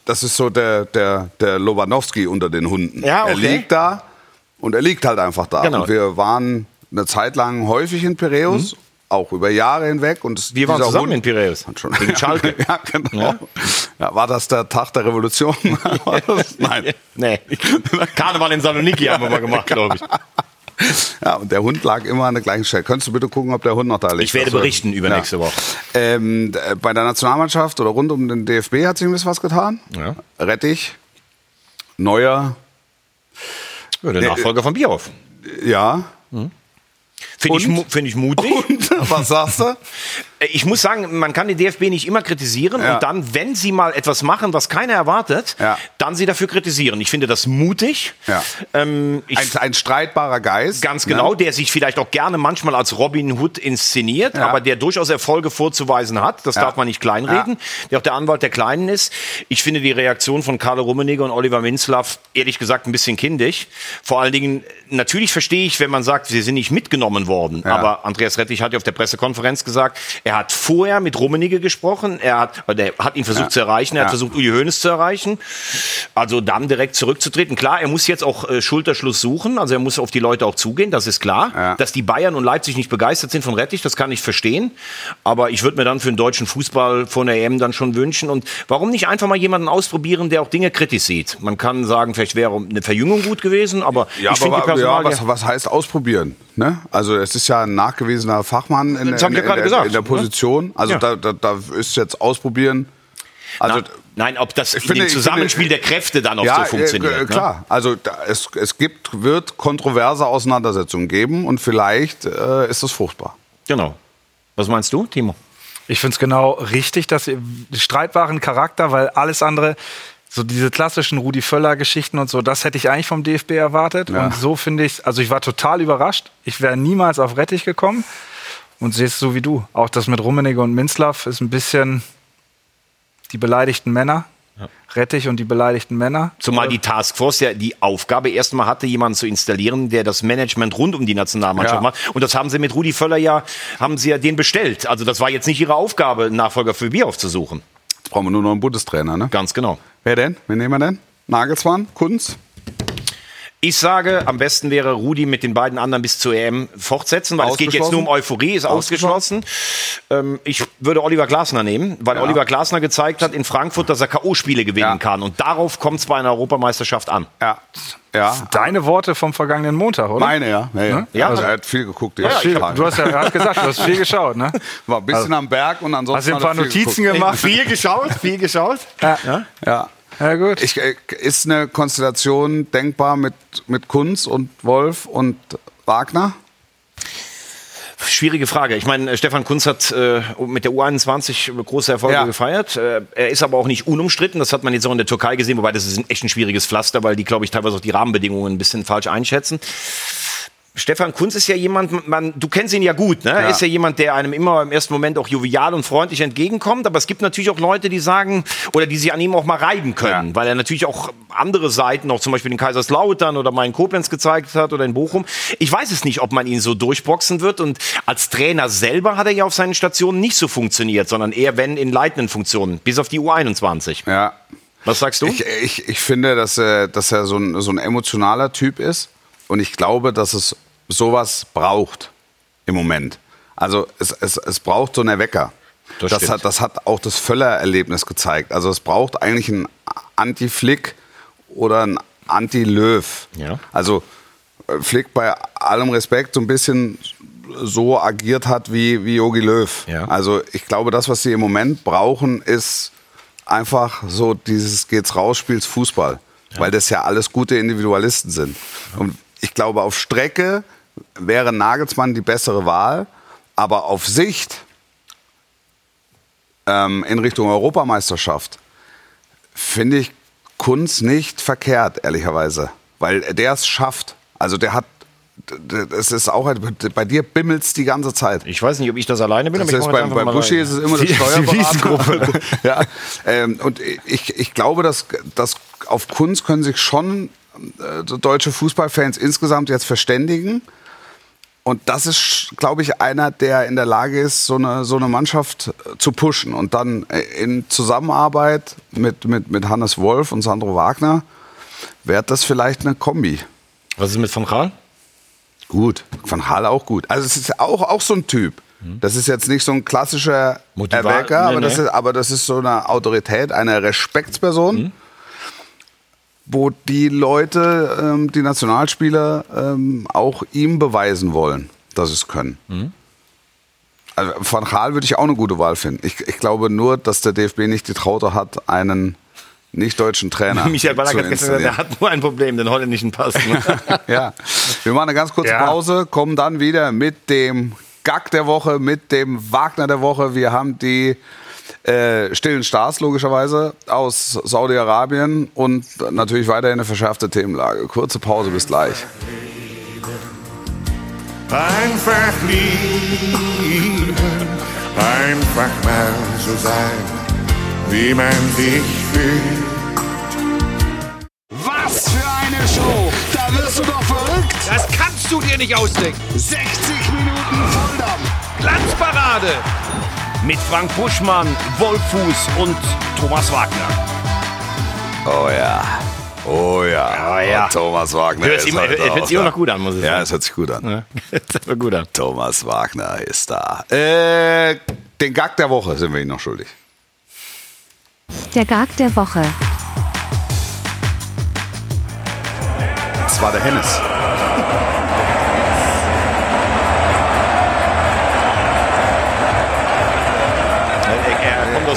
Speaker 1: das ist so der, der, der Lobanowski unter den Hunden.
Speaker 2: Ja,
Speaker 1: Er
Speaker 2: okay.
Speaker 1: liegt da und er liegt halt einfach da.
Speaker 2: Genau.
Speaker 1: Und wir waren eine Zeit lang häufig in Piräus, auch über Jahre hinweg. Und
Speaker 2: Wir waren zusammen
Speaker 1: Hund-
Speaker 2: in Piräus.
Speaker 1: Schon-
Speaker 2: Gegen Schalke.
Speaker 1: ja, genau. Ja. war das der Tag der Revolution? Nein.
Speaker 2: Nee. Karneval in Saloniki haben wir mal gemacht, glaube ich.
Speaker 1: Ja, und der Hund lag immer an der gleichen Stelle. Könntest du bitte gucken, ob der Hund noch da liegt?
Speaker 2: Ich werde
Speaker 1: Also,
Speaker 2: berichten übernächste Woche.
Speaker 1: Ähm, d- bei der Nationalmannschaft oder rund um den DFB hat sich ein bisschen was getan.
Speaker 2: Ja.
Speaker 1: Rettich, Neuer,
Speaker 2: Ja, der
Speaker 1: Nee,
Speaker 2: Nachfolger von Bierhoff.
Speaker 1: ja.
Speaker 2: Finde ich, find ich mutig.
Speaker 1: Und was sagst du?
Speaker 2: Äh, Ich muss sagen, man kann den DFB nicht immer kritisieren
Speaker 1: Ja.
Speaker 2: und dann, wenn sie mal etwas machen, was keiner erwartet,
Speaker 1: Ja.
Speaker 2: dann sie dafür kritisieren. Ich finde das mutig.
Speaker 1: Ja.
Speaker 2: Ähm,
Speaker 1: Ein, ein streitbarer Geist.
Speaker 2: Ganz
Speaker 1: ne?
Speaker 2: genau, der sich vielleicht auch gerne manchmal als Robin Hood inszeniert, aber der durchaus Erfolge vorzuweisen hat. Das darf man nicht kleinreden. Der auch der Anwalt der Kleinen ist. Ich finde die Reaktion von Carlo Rummenigge und Oliver Minzlaff ehrlich gesagt ein bisschen kindisch. Vor allen Dingen, natürlich verstehe ich, wenn man sagt, sie sind nicht mitgenommen worden. Aber Andreas Rettich hat ja auf der Pressekonferenz gesagt, er hat vorher mit Rummenigge gesprochen, er hat, er hat ihn versucht
Speaker 1: Ja.
Speaker 2: zu erreichen, er hat versucht, Uli Hoeneß zu erreichen. Also dann direkt zurückzutreten. Klar, er muss jetzt auch äh, Schulterschluss suchen, also er muss auf die Leute auch zugehen, das ist klar. Dass die Bayern und Leipzig nicht begeistert sind von Rettich, das kann ich verstehen. Aber ich würde mir dann für den deutschen Fußball von der EM dann schon wünschen. Und warum nicht einfach mal jemanden ausprobieren, der auch Dinge kritisch sieht? Man kann sagen, vielleicht wäre eine Verjüngung gut gewesen, aber
Speaker 1: Ja,
Speaker 2: ich finde die
Speaker 1: aber, ja,
Speaker 2: Personalie...
Speaker 1: was, was heißt ausprobieren? Ne? Also es ist ja ein nachgewiesener Fachmann in,
Speaker 2: Das
Speaker 1: in,
Speaker 2: ich
Speaker 1: in, in,
Speaker 2: gesagt,
Speaker 1: in der
Speaker 2: ne?
Speaker 1: Position. Also
Speaker 2: Ja.
Speaker 1: da, da, da ist jetzt ausprobieren. Also
Speaker 2: Na, nein, ob das in
Speaker 1: finde-
Speaker 2: dem
Speaker 1: ich
Speaker 2: Zusammenspiel
Speaker 1: finde-
Speaker 2: der Kräfte dann auch
Speaker 1: ja,
Speaker 2: so funktioniert.
Speaker 1: äh,
Speaker 2: ne?
Speaker 1: klar. Also da, es, es gibt, wird kontroverse Auseinandersetzungen geben und vielleicht äh, ist das fruchtbar.
Speaker 2: Genau. Was meinst du, Timo?
Speaker 4: Ich finde es genau richtig, dass ihr streitbaren Charakter, weil alles andere, so diese klassischen Rudi Völler-Geschichten und so, das hätte ich eigentlich vom DFB erwartet.
Speaker 1: Ja.
Speaker 4: Und so finde ich also ich war total überrascht. Ich wäre niemals auf Rettich gekommen und sehe es so wie du. Auch das mit Rummenigge und Minzlaff ist ein bisschen die beleidigten Männer. Rettich und die beleidigten Männer.
Speaker 2: Zumal die Taskforce ja die Aufgabe erstmal hatte, jemanden zu installieren, der das Management rund um die Nationalmannschaft
Speaker 1: Ja.
Speaker 2: macht. Und das haben sie mit Rudi Völler ja, haben sie ja den bestellt. Also das war jetzt nicht ihre Aufgabe, einen Nachfolger für Bierhoff zu suchen.
Speaker 1: Jetzt brauchen wir nur noch einen Bundestrainer. Ne?
Speaker 2: Ganz genau.
Speaker 1: Wer denn? Wen nehmen wir denn? Nagelsmann? Kunz?
Speaker 2: Ich sage, am besten wäre Rudi mit den beiden anderen bis zur EM fortsetzen, weil es geht jetzt nur um Euphorie, ist ausgeschlossen. Ähm, ich würde Oliver Glasner nehmen, weil
Speaker 1: Ja.
Speaker 2: Oliver Glasner gezeigt hat in Frankfurt, dass er K.O.-Spiele gewinnen
Speaker 1: Ja.
Speaker 2: kann. Und darauf kommt es bei einer Europameisterschaft an.
Speaker 1: Ja. Ja.
Speaker 4: Deine Worte vom vergangenen Montag, oder?
Speaker 1: Meine, ja. ja, ja.
Speaker 2: Ja.
Speaker 1: Also er hat viel geguckt.
Speaker 2: Ja,
Speaker 1: Tage.
Speaker 4: Du hast ja er hat gesagt, du hast viel geschaut, ne?
Speaker 1: War ein bisschen am Berg und ansonsten.
Speaker 4: Hast du ein paar
Speaker 1: viel
Speaker 4: Notizen
Speaker 1: geguckt.
Speaker 4: gemacht?
Speaker 2: Viel geschaut, viel geschaut.
Speaker 4: Ja.
Speaker 1: Ja.
Speaker 4: Ja, gut.
Speaker 1: Ich, äh, ist eine Konstellation denkbar mit, mit Kunz und Wolf und Wagner?
Speaker 2: Schwierige Frage. Ich meine, äh, Stefan Kunz hat äh, mit der U21 große Erfolge
Speaker 1: Ja.
Speaker 2: gefeiert. Äh, er ist aber auch nicht unumstritten. Das hat man jetzt auch in der Türkei gesehen, wobei das ist ein echt ein schwieriges Pflaster, weil die, glaube ich, teilweise auch die Rahmenbedingungen ein bisschen falsch einschätzen. Stefan Kunz ist ja jemand, man, du kennst ihn ja gut, ne? Er
Speaker 1: Ja.
Speaker 2: ist ja jemand, der einem immer im ersten Moment auch jovial und freundlich entgegenkommt. Aber es gibt natürlich auch Leute, die sagen, oder die sich an ihm auch mal reiben können,
Speaker 1: Ja.
Speaker 2: weil er natürlich auch andere Seiten, auch zum Beispiel in Kaiserslautern oder mal in Koblenz gezeigt hat oder in Bochum. Ich weiß es nicht, ob man ihn so durchboxen wird. Und als Trainer selber hat er ja auf seinen Stationen nicht so funktioniert, sondern eher wenn in leitenden Funktionen, bis auf die U21.
Speaker 1: Ja.
Speaker 2: Was sagst du?
Speaker 1: Ich, ich, ich finde, dass er, dass er so, ein, so ein emotionaler Typ ist. Und ich glaube, dass es sowas braucht im Moment. Also es, es, es braucht so einen Wecker.
Speaker 2: Das
Speaker 1: Das, hat, das hat auch das Völler-Erlebnis gezeigt. Also es braucht eigentlich einen Anti-Flick oder einen Anti-Löw.
Speaker 2: Ja.
Speaker 1: Also äh, Flick bei allem Respekt so ein bisschen so agiert hat wie wie Jogi Löw.
Speaker 2: Ja.
Speaker 1: Also ich glaube, das, was sie im Moment brauchen, ist einfach so dieses geht's raus, spielst Fußball. Weil das ja alles gute Individualisten sind. Und ich glaube, auf Strecke wäre Nagelsmann die bessere Wahl, aber auf Sicht ähm, in Richtung Europameisterschaft finde ich Kunz nicht verkehrt, ehrlicherweise. Weil der es schafft. Also der hat, es ist auch, bei dir bimmelt's die ganze Zeit.
Speaker 2: Ich weiß nicht, ob ich das alleine bin,
Speaker 1: Das
Speaker 2: aber
Speaker 1: ist
Speaker 2: ich mach
Speaker 1: bei, Buschi
Speaker 2: rein.
Speaker 1: ist es immer
Speaker 4: Die- die
Speaker 1: Steuerberater.
Speaker 4: Wiesengruppe.
Speaker 1: ja. ähm, und ich, ich glaube, dass, dass auf Kunst können sich schon äh, deutsche Fußballfans insgesamt jetzt verständigen. Und das ist, glaube ich, einer, der in der Lage ist, so eine, so eine Mannschaft äh, zu pushen. Und dann äh, in Zusammenarbeit mit, mit, mit Hannes Wolf und Sandro Wagner wäre das vielleicht eine Kombi.
Speaker 2: Was ist mit Van Gaal?
Speaker 1: Gut, Van Hal auch gut. Also es ist auch, auch so ein Typ. Das ist jetzt nicht so ein klassischer
Speaker 2: Motiva-
Speaker 1: Erwecker,
Speaker 2: nee,
Speaker 1: aber, Das
Speaker 2: nee.
Speaker 1: ist, aber das ist so eine Autorität, eine Respektsperson, wo die Leute, ähm, die Nationalspieler, ähm, auch ihm beweisen wollen, dass sie es können. Also Van Gaal würde ich auch eine gute Wahl finden. Ich, ich glaube nur, dass der DFB nicht die Traute hat, einen nicht-deutschen Trainer
Speaker 2: Michael Ballack
Speaker 1: zu
Speaker 2: hat gestern gesagt, er hat nur ein Problem, den holländischen Pass.
Speaker 1: Ja, wir machen eine ganz kurze
Speaker 4: Ja.
Speaker 1: Pause, kommen dann wieder mit dem Gag der Woche, mit dem Wagner der Woche. Wir haben die äh, stillen Stars logischerweise aus Saudi-Arabien und natürlich weiterhin eine verschärfte Themenlage. Kurze Pause, bis gleich.
Speaker 6: Einfach lieben, einfach mal so sein, wie man sich fühlt.
Speaker 7: Was für eine Show! Da wirst du doch verrückt!
Speaker 3: Das kannst du dir nicht ausdenken.
Speaker 7: 60 Minuten Volldampf!
Speaker 3: Glanzparade mit Frank Buschmann, Wolfuß und Thomas Wagner.
Speaker 1: Oh ja. Oh ja.
Speaker 2: Oh ja.
Speaker 1: Thomas Wagner
Speaker 2: Hört sich immer, immer noch gut an, muss ich
Speaker 1: Ja,
Speaker 2: sagen.
Speaker 1: es hört sich gut an.
Speaker 2: Ja, gut an.
Speaker 1: Thomas Wagner ist da. Äh, den Gag der Woche sind wir Ihnen noch schuldig.
Speaker 5: Der Gag der Woche.
Speaker 1: Das war der Hennes.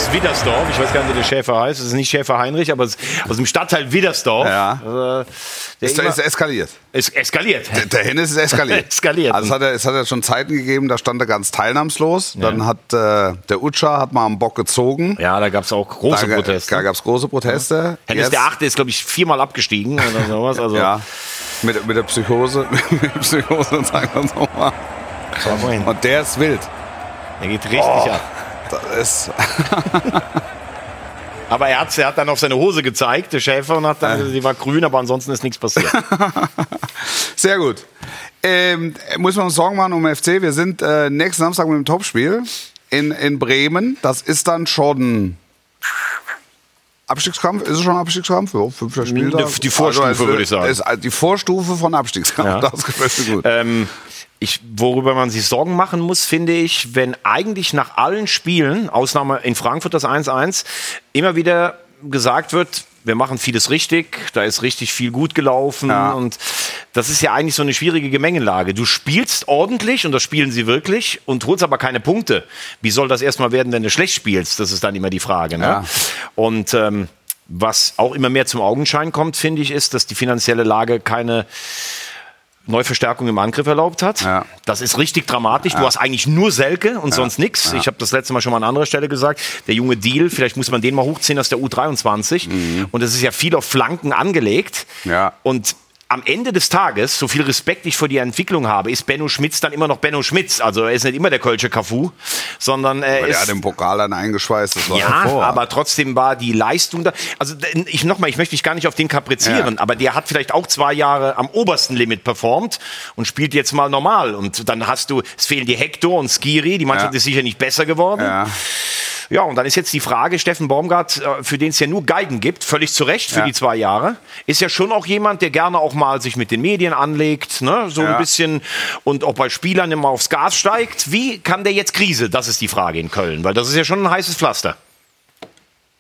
Speaker 2: Aus Widdersdorf. Ich weiß gar nicht, wie der Schäfer heißt. Es ist nicht Schäfer Heinrich, aber es ist aus dem Stadtteil Widdersdorf.
Speaker 1: Ja.
Speaker 2: Äh, der
Speaker 1: Ist, ist eskaliert.
Speaker 2: es eskaliert.
Speaker 1: Der, der Hennes ist eskaliert.
Speaker 2: Eskaliert.
Speaker 1: Also es hat, ja, es hat ja schon Zeiten gegeben, da stand er ganz teilnahmslos. Dann hat äh, der Utscher hat mal am Bock gezogen.
Speaker 2: Ja, da gab es auch große
Speaker 1: da
Speaker 2: Proteste.
Speaker 1: Da gab es große Proteste.
Speaker 2: Hennes
Speaker 1: Jetzt-
Speaker 2: der Achte ist, glaube ich, viermal abgestiegen oder sowas. Also,
Speaker 1: Ja, mit, mit der Psychose. mit der Psychose, sagen wir es nochmal. Und der ist wild.
Speaker 2: Der geht richtig
Speaker 1: Oh.
Speaker 2: ab.
Speaker 1: Das ist,
Speaker 2: Aber er, hat's, er hat dann auf seine Hose gezeigt, der Schäfer, und hat dann, die war grün, aber ansonsten ist nichts passiert.
Speaker 1: sehr gut. Ähm, muss man uns Sorgen machen um FC? Wir sind äh, nächsten Samstag mit dem Topspiel in, in Bremen. Das ist dann schon Abstiegskampf. Ist es schon Abstiegskampf? Ja, fünfter Spieltag.
Speaker 2: Die Vorstufe,
Speaker 1: es
Speaker 2: würde ich sagen.
Speaker 1: Ist die Vorstufe von Abstiegskampf.
Speaker 2: Ja.
Speaker 1: Das gefällt mir gut.
Speaker 2: Ähm, ich, worüber man sich Sorgen machen muss, finde ich, wenn eigentlich nach allen Spielen, Ausnahme in Frankfurt das 1-1, immer wieder gesagt wird, wir machen vieles richtig, da ist richtig viel gut gelaufen
Speaker 1: Ja.
Speaker 2: und das ist ja eigentlich so eine schwierige Gemengelage. Du spielst ordentlich und das spielen sie wirklich und holst aber keine Punkte. Wie soll das erstmal werden, wenn du schlecht spielst? Das ist dann immer die Frage. Ne?
Speaker 1: Ja.
Speaker 2: Und ähm, was auch immer mehr zum Augenschein kommt, finde ich, ist, dass die finanzielle Lage keine Neuverstärkung im Angriff erlaubt hat.
Speaker 1: Ja.
Speaker 2: Das ist richtig dramatisch. Du hast eigentlich nur Selke und sonst nichts. Ich habe das letzte Mal schon mal an anderer Stelle gesagt. Der junge Deal, vielleicht muss man den mal hochziehen aus der U23. Und es ist ja viel auf Flanken angelegt.
Speaker 1: Mhm. Ja.
Speaker 2: Und am Ende des Tages, so viel Respekt ich vor die Entwicklung habe, ist Benno Schmitz dann immer noch Benno Schmitz. Also er ist nicht immer der Kölsche Cafu, sondern er
Speaker 1: Weil
Speaker 2: ist
Speaker 1: der hat den Pokal dann eingeschweißt. Das war
Speaker 2: ja,
Speaker 1: hervor.
Speaker 2: aber trotzdem war die Leistung da. Also ich nochmal, ich möchte mich gar nicht auf den kaprizieren,
Speaker 1: Ja.
Speaker 2: aber der hat vielleicht auch zwei Jahre am obersten Limit performt und spielt jetzt mal normal. Und dann hast du, es fehlen die Hector und Skiri, die Mannschaft
Speaker 1: Ja.
Speaker 2: ist sicher nicht besser geworden.
Speaker 1: ja.
Speaker 2: Ja, und dann ist jetzt die Frage, Steffen Baumgart, äh, für den es ja nur Geigen gibt, völlig zu Recht für
Speaker 1: Ja.
Speaker 2: die zwei Jahre, ist ja schon auch jemand, der gerne auch mal sich mit den Medien anlegt, ne? so
Speaker 1: Ja.
Speaker 2: ein bisschen und auch bei Spielern immer aufs Gas steigt. Wie kann der jetzt Krise? Das ist die Frage in Köln, weil das ist ja schon ein heißes Pflaster.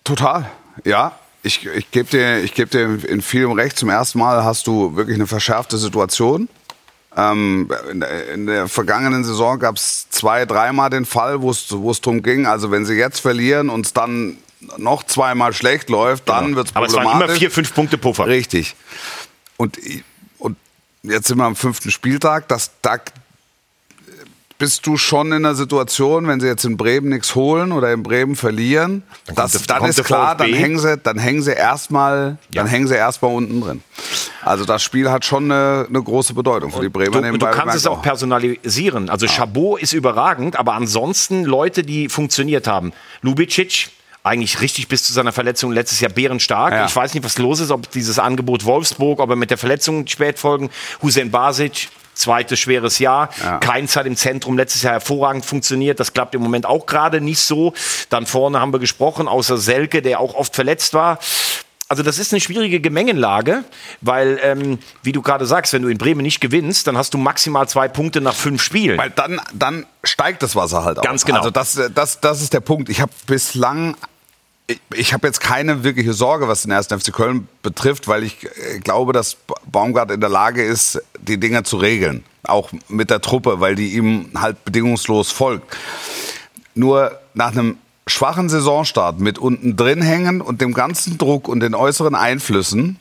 Speaker 1: Total, ja. Ich, ich gebe dir, ich geb dir in vielem recht. Zum ersten Mal hast du wirklich eine verschärfte Situation. Ähm, in, der, vergangenen Saison gab es zwei, dreimal den Fall, wo es darum ging, also wenn sie jetzt verlieren und es dann noch zweimal schlecht läuft, dann wird es
Speaker 2: Genau. Aber es waren
Speaker 1: problematisch.
Speaker 2: immer vier, fünf Punkte Puffer.
Speaker 1: Richtig. Und, und jetzt sind wir am fünften Spieltag. Das, da bist du schon in der Situation, wenn sie jetzt in Bremen nichts holen oder in Bremen verlieren,
Speaker 2: kommt
Speaker 1: das,
Speaker 2: der-
Speaker 1: dann ist klar, dann hängen sie, dann hängen sie erstmal, dann
Speaker 2: Ja.
Speaker 1: hängen sie erstmal unten drin. Also das Spiel hat schon eine, eine große Bedeutung für die Bremer.
Speaker 2: Du, du kannst es auch personalisieren. Also Chabot ist überragend, aber ansonsten Leute, die funktioniert haben. Lubicic, eigentlich richtig bis zu seiner Verletzung letztes Jahr bärenstark.
Speaker 1: Ja.
Speaker 2: Ich weiß nicht, was los ist, ob dieses Angebot Wolfsburg, ob er mit der Verletzung spät folgen. Hussein Basic, zweites schweres Jahr.
Speaker 1: Ja.
Speaker 2: Keins hat im Zentrum letztes Jahr hervorragend funktioniert. Das klappt im Moment auch gerade nicht so. Dann vorne haben wir gesprochen, außer Selke, der auch oft verletzt war. Also das ist eine schwierige Gemengenlage, weil, ähm, wie du gerade sagst, wenn du in Bremen nicht gewinnst, dann hast du maximal zwei Punkte nach fünf Spielen.
Speaker 1: Weil dann, dann steigt das Wasser halt auch.
Speaker 2: Ganz genau.
Speaker 1: Also das, das, das ist der Punkt. Ich habe bislang, ich, ich habe jetzt keine wirkliche Sorge, was den 1. FC Köln betrifft, weil ich äh, glaube, dass Ba- Baumgart in der Lage ist, die Dinge zu regeln. Auch mit der Truppe, weil die ihm halt bedingungslos folgt. Nur nach einem schwachen Saisonstart mit unten drin hängen und dem ganzen Druck und den äußeren Einflüssen,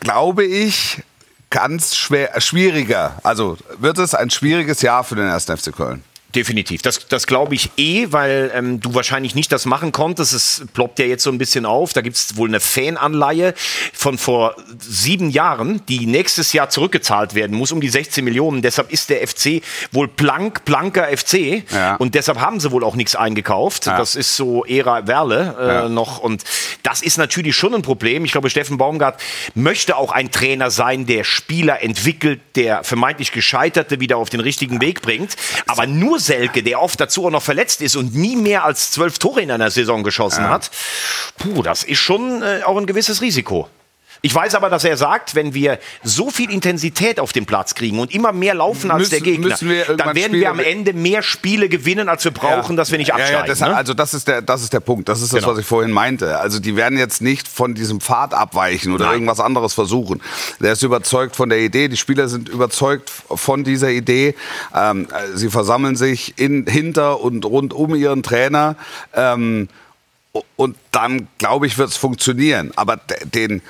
Speaker 1: glaube ich, ganz schwer, schwieriger. Also wird es ein schwieriges Jahr für den 1. FC Köln.
Speaker 2: Definitiv. Das, das glaube ich eh, weil ähm, du wahrscheinlich nicht das machen konntest. Es ploppt ja jetzt so ein bisschen auf. Da gibt es wohl eine Fananleihe von vor sieben Jahren, die nächstes Jahr zurückgezahlt werden muss, um die 16 Millionen. Deshalb ist der FC wohl blank, blanker FC.
Speaker 1: Ja.
Speaker 2: Und deshalb haben sie wohl auch nichts eingekauft.
Speaker 1: Ja.
Speaker 2: Das ist so Ära Werle äh,
Speaker 1: Ja.
Speaker 2: noch. Und das ist natürlich schon ein Problem. Ich glaube, Steffen Baumgart möchte auch ein Trainer sein, der Spieler entwickelt, der vermeintlich Gescheiterte wieder auf den richtigen Weg bringt. Aber nur Selke, der oft dazu auch noch verletzt ist und nie mehr als zwölf Tore in einer Saison geschossen hat, puh, das ist schon äh, auch ein gewisses Risiko. Ich weiß aber, dass er sagt, wenn wir so viel Intensität auf dem Platz kriegen und immer mehr laufen als
Speaker 1: Müssen-
Speaker 2: der Gegner, dann werden
Speaker 1: Spiele-
Speaker 2: wir am Ende mehr Spiele gewinnen, als wir brauchen, dass wir nicht absteigen.
Speaker 1: Ja, ja, das,
Speaker 2: ne?
Speaker 1: Also das ist, der, das ist der Punkt. Das ist das,
Speaker 2: Genau.
Speaker 1: was ich vorhin meinte. Also die werden jetzt nicht von diesem Pfad abweichen oder
Speaker 2: Nein.
Speaker 1: irgendwas anderes versuchen. Der ist überzeugt von der Idee. Die Spieler sind überzeugt von dieser Idee. Ähm, sie versammeln sich in, hinter und rund um ihren Trainer. Ähm, und dann, glaube ich, wird es funktionieren. Aber den,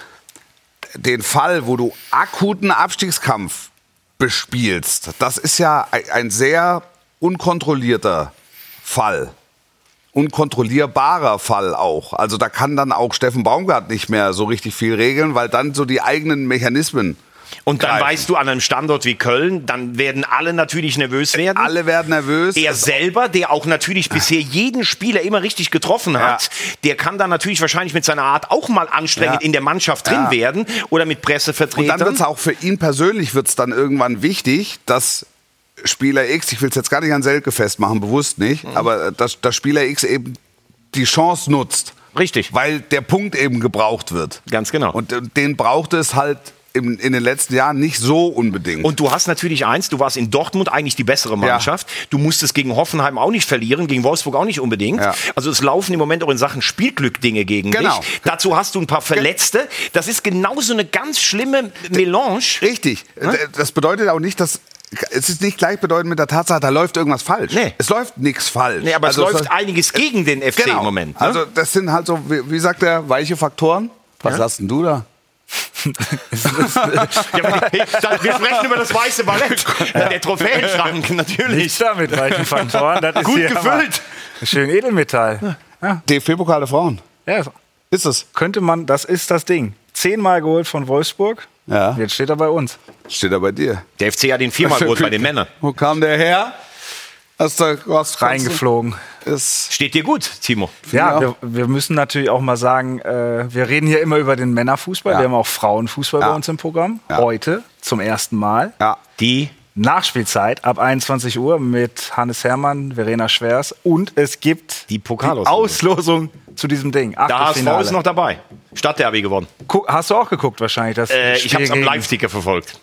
Speaker 1: den Fall, wo du akuten Abstiegskampf bespielst, das ist ja ein, sehr unkontrollierter Fall. Unkontrollierbarer Fall auch. Also da kann dann auch Steffen Baumgart nicht mehr so richtig viel regeln, weil dann so die eigenen Mechanismen.
Speaker 2: Und dann
Speaker 1: greifen.
Speaker 2: weißt du, an einem Standort wie Köln, dann werden alle natürlich nervös werden.
Speaker 1: Alle werden nervös.
Speaker 2: Er selber, der auch natürlich bisher jeden Spieler immer richtig getroffen hat, der kann dann natürlich wahrscheinlich mit seiner Art auch mal anstrengend
Speaker 1: Ja.
Speaker 2: in der Mannschaft drin
Speaker 1: Ja.
Speaker 2: werden oder mit
Speaker 1: Und
Speaker 2: Pressevertretern.
Speaker 1: dann wird es auch für ihn persönlich wird's dann irgendwann wichtig, dass Spieler X, ich will es jetzt gar nicht an Selke festmachen, bewusst nicht,
Speaker 2: Mhm.
Speaker 1: aber dass, dass Spieler X eben die Chance nutzt.
Speaker 2: Richtig.
Speaker 1: Weil der Punkt eben gebraucht wird.
Speaker 2: Ganz genau.
Speaker 1: Und äh, den braucht es halt im, in den letzten Jahren nicht so unbedingt.
Speaker 2: Und du hast natürlich eins, du warst in Dortmund eigentlich die bessere Mannschaft. Du musstest gegen Hoffenheim auch nicht verlieren, gegen Wolfsburg auch nicht unbedingt.
Speaker 1: Ja.
Speaker 2: Also es laufen im Moment auch in Sachen Spielglück Dinge gegen
Speaker 1: Genau.
Speaker 2: dich. Dazu hast du ein paar Verletzte. Das ist genauso eine ganz schlimme Melange.
Speaker 1: Richtig. D- Das bedeutet auch nicht, dass es ist nicht gleichbedeutend mit der Tatsache, da läuft irgendwas falsch.
Speaker 2: Nee.
Speaker 1: Es läuft nichts falsch.
Speaker 2: Nee, aber
Speaker 1: Also
Speaker 2: es läuft
Speaker 1: soll-
Speaker 2: einiges gegen den FC
Speaker 1: genau.
Speaker 2: im Moment. Ne?
Speaker 1: Also das sind halt so, wie, wie sagt der, weiche Faktoren. Was hast denn du da?
Speaker 2: Ja, aber die- da- wir sprechen über das weiße Ballett. Der Trophäenschrank, natürlich.
Speaker 4: Nicht damit, weichen Faktoren. Das ist
Speaker 2: Gut gefüllt.
Speaker 4: Schön Edelmetall.
Speaker 1: DFB-Pokal der Frauen.
Speaker 4: Ja,
Speaker 1: Ist es?
Speaker 4: könnte man, das ist das Ding. Zehnmal geholt von Wolfsburg.
Speaker 1: Ja.
Speaker 4: Jetzt steht er bei uns.
Speaker 1: Steht da bei dir.
Speaker 2: Der FC hat ihn viermal geholt bei den Männern.
Speaker 1: Wo kam der her? Hast du was
Speaker 4: Reingeflogen.
Speaker 1: Ist
Speaker 2: Steht dir gut, Timo.
Speaker 4: Ja, wir, wir müssen natürlich auch mal sagen, äh, wir reden hier immer über den Männerfußball.
Speaker 1: Ja.
Speaker 4: Wir haben auch Frauenfußball
Speaker 1: Ja.
Speaker 4: bei uns im Programm.
Speaker 1: Ja.
Speaker 4: Heute zum ersten Mal.
Speaker 1: ja.
Speaker 2: Die
Speaker 4: Nachspielzeit ab 21 Uhr mit Hannes Hermann, Verena Schwers und es gibt
Speaker 2: Die Pokalauslosung.
Speaker 4: Auslosung zu diesem Ding.
Speaker 2: Der HSV ist noch dabei. Stadtderby gewonnen.
Speaker 4: Guck, hast du auch geguckt wahrscheinlich? Das
Speaker 2: Äh, ich habe es am Live-Ticker verfolgt.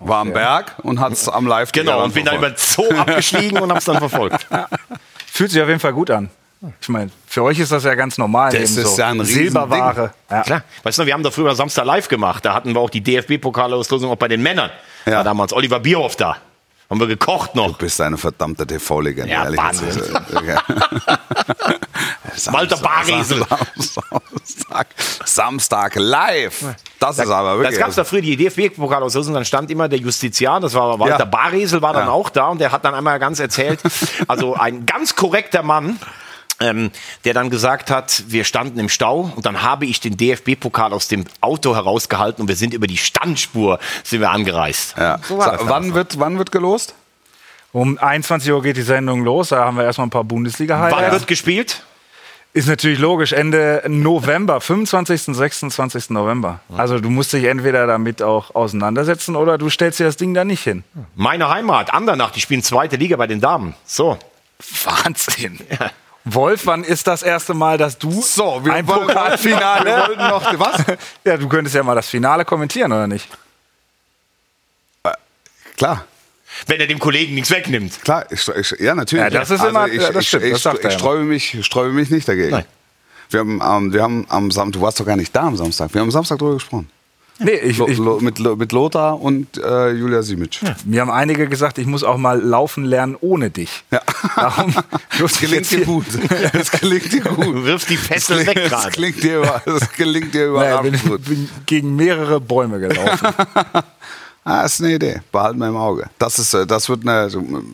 Speaker 1: War am Berg und hat es am live
Speaker 2: Genau, und bin dann über den Zoo abgestiegen und habe es dann verfolgt.
Speaker 4: Fühlt sich auf jeden Fall gut an. Ich meine, für euch ist das ja ganz normal.
Speaker 1: Das
Speaker 4: eben
Speaker 1: ist
Speaker 4: so.
Speaker 1: ja ein.
Speaker 4: Silberware. Ja.
Speaker 2: Klar. Weißt du, wir haben da früher Samstag live gemacht. Da hatten wir auch die DFB-Pokalauslosung auch bei den Männern.
Speaker 1: Ja.
Speaker 2: War damals Oliver Bierhoff da. Haben wir gekocht noch.
Speaker 1: Du bist eine verdammte TV-Legende,
Speaker 2: Ja,
Speaker 1: ehrlich.
Speaker 2: Wahnsinn.
Speaker 1: gesagt. Ja.
Speaker 2: Walter Baresel.
Speaker 1: Samstag, Samstag live. Das ist aber
Speaker 2: Das
Speaker 1: wirklich.
Speaker 2: gab es da früher die DFB-Pokalauslosung, dann stand immer der Justiziar, das war Walter
Speaker 1: Ja.
Speaker 2: Baresel, war dann
Speaker 1: Ja.
Speaker 2: auch da und der hat dann einmal ganz erzählt, also ein ganz korrekter Mann, ähm, der dann gesagt hat, wir standen im Stau und dann habe ich den DFB-Pokal aus dem Auto herausgehalten und wir sind über die Standspur sind wir angereist.
Speaker 1: ja.
Speaker 2: So das
Speaker 1: Sa- wann, wird, wann wird gelost?
Speaker 4: Um 21 Uhr geht die Sendung los. Da haben wir erstmal ein paar
Speaker 2: Wann
Speaker 4: Bundesliga-Highlights.
Speaker 2: wird gespielt?
Speaker 4: Ist natürlich logisch. Ende November, 25. 26. November. Also du musst dich entweder damit auch auseinandersetzen oder du stellst dir das Ding da nicht hin.
Speaker 2: Meine Heimat, Andernach, die spielen zweite Liga bei den Damen. So.
Speaker 4: Wahnsinn. Wolf, wann ist das erste Mal, dass du
Speaker 1: So,
Speaker 4: ein Pokalfinale...
Speaker 1: Wir wollten noch. Was?
Speaker 4: Ja, du könntest ja mal das Finale kommentieren, oder nicht?
Speaker 1: Klar.
Speaker 2: Wenn er dem Kollegen nichts wegnimmt.
Speaker 1: Klar, ich, ich, ja natürlich.
Speaker 4: Ja, das ist immer-
Speaker 1: ich,
Speaker 4: ja, das stimmt,
Speaker 1: ich,
Speaker 4: das
Speaker 1: ich, ich sträube mich, sträube mich nicht dagegen.
Speaker 2: Nein.
Speaker 1: Wir haben, ähm, wir haben am Samstag, du warst doch gar nicht da am Samstag. Wir haben am Samstag drüber gesprochen.
Speaker 4: Nee, ich, ich,
Speaker 1: Lo, mit, Lo- mit Lothar und äh, Julia Simic.
Speaker 4: mir haben einige gesagt, ich muss auch mal laufen lernen ohne dich.
Speaker 1: Ja.
Speaker 4: Darum
Speaker 1: Das gelingt dir gut. Das gelingt dir gut.
Speaker 2: Du wirfst die Fessel weg
Speaker 1: Das
Speaker 2: gerade.
Speaker 1: gelingt dir, über- das gelingt dir
Speaker 4: naja,
Speaker 1: überragend
Speaker 4: bin,
Speaker 1: gut.
Speaker 4: bin gegen mehrere Bäume gelaufen.
Speaker 1: Ah, ist eine Idee. Behalten wir im Auge. Das ist, äh, das wird eine,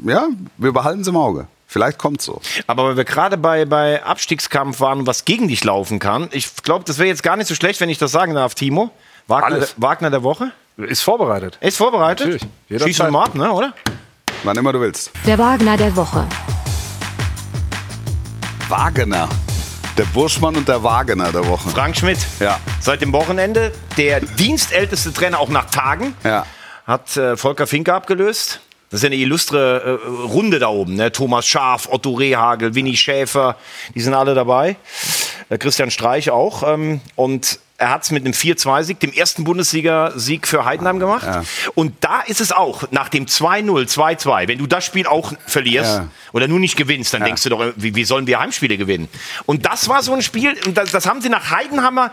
Speaker 1: ja, wir behalten es im Auge. Vielleicht kommt's so.
Speaker 2: Aber weil wir gerade bei, bei Abstiegskampf waren, was gegen dich laufen kann, ich glaube, das wäre jetzt gar nicht so schlecht, wenn ich das sagen darf, Timo. Wagner,
Speaker 4: Alles.
Speaker 2: Wagner der Woche.
Speaker 4: Ist vorbereitet.
Speaker 2: Ist vorbereitet.
Speaker 4: Natürlich. Jederzeit.
Speaker 2: Schieß mal ab, ne, oder?
Speaker 1: Wann immer du willst.
Speaker 5: Der Wagner der Woche.
Speaker 1: Wagner. Der Burschmann und der Wagner der Woche.
Speaker 2: Frank Schmidt.
Speaker 1: Ja.
Speaker 2: Seit dem Wochenende der dienstälteste Trainer auch nach Tagen.
Speaker 1: Ja.
Speaker 2: Hat äh, Volker Finke abgelöst. Das ist ja eine illustre äh, Runde da oben. Ne? Thomas Schaf, Otto Rehagel, Winnie Schäfer, die sind alle dabei. Äh, Christian Streich auch. Ähm, und Er hat es mit einem 4-2-Sieg, dem ersten Bundesliga-Sieg für Heidenheim gemacht. Und da ist es auch, nach dem 2-0, 2-2, wenn du das Spiel auch verlierst
Speaker 1: Ja.
Speaker 2: oder nur nicht gewinnst, dann denkst du doch, wie, wie sollen wir Heimspiele gewinnen? Und das war so ein Spiel, und das, das haben sie nach Heidenheimer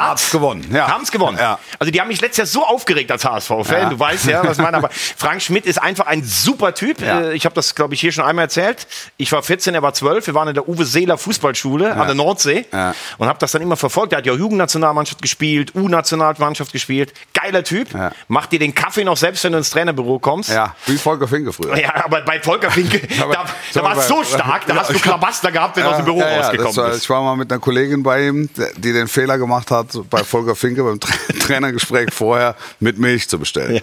Speaker 1: Art's gewonnen, ja.
Speaker 2: Haben es gewonnen.
Speaker 1: Ja.
Speaker 2: Also die haben mich letztes Jahr so aufgeregt als HSV-Fan.
Speaker 1: Ja.
Speaker 2: Du weißt ja, was ich meine. Aber Frank Schmidt ist einfach ein super Typ.
Speaker 1: Ja.
Speaker 2: Äh, Ich habe das, glaube ich, hier schon einmal erzählt. Ich war 14, er war 12. Wir waren in der Uwe Seeler Fußballschule an der Nordsee und habe das dann immer verfolgt. Er hat ja auch Jugendnationalmannschaft gespielt, U-Nationalmannschaft gespielt. Geiler Typ. Macht dir den Kaffee noch selbst, wenn du ins Trainerbüro kommst.
Speaker 1: Ja, wie Volker Finke früher.
Speaker 2: Ja, aber bei Volker Finke,
Speaker 1: Aber-
Speaker 2: da, da war es so stark, da hast du Klabaster gehabt, wenn du aus dem Büro rausgekommen
Speaker 1: war,
Speaker 2: bist.
Speaker 1: Ich war mal mit einer Kollegin bei ihm, die den Fehler gemacht hat, bei Volker Finke beim Tra Trainergespräch vorher mit Milch zu bestellen.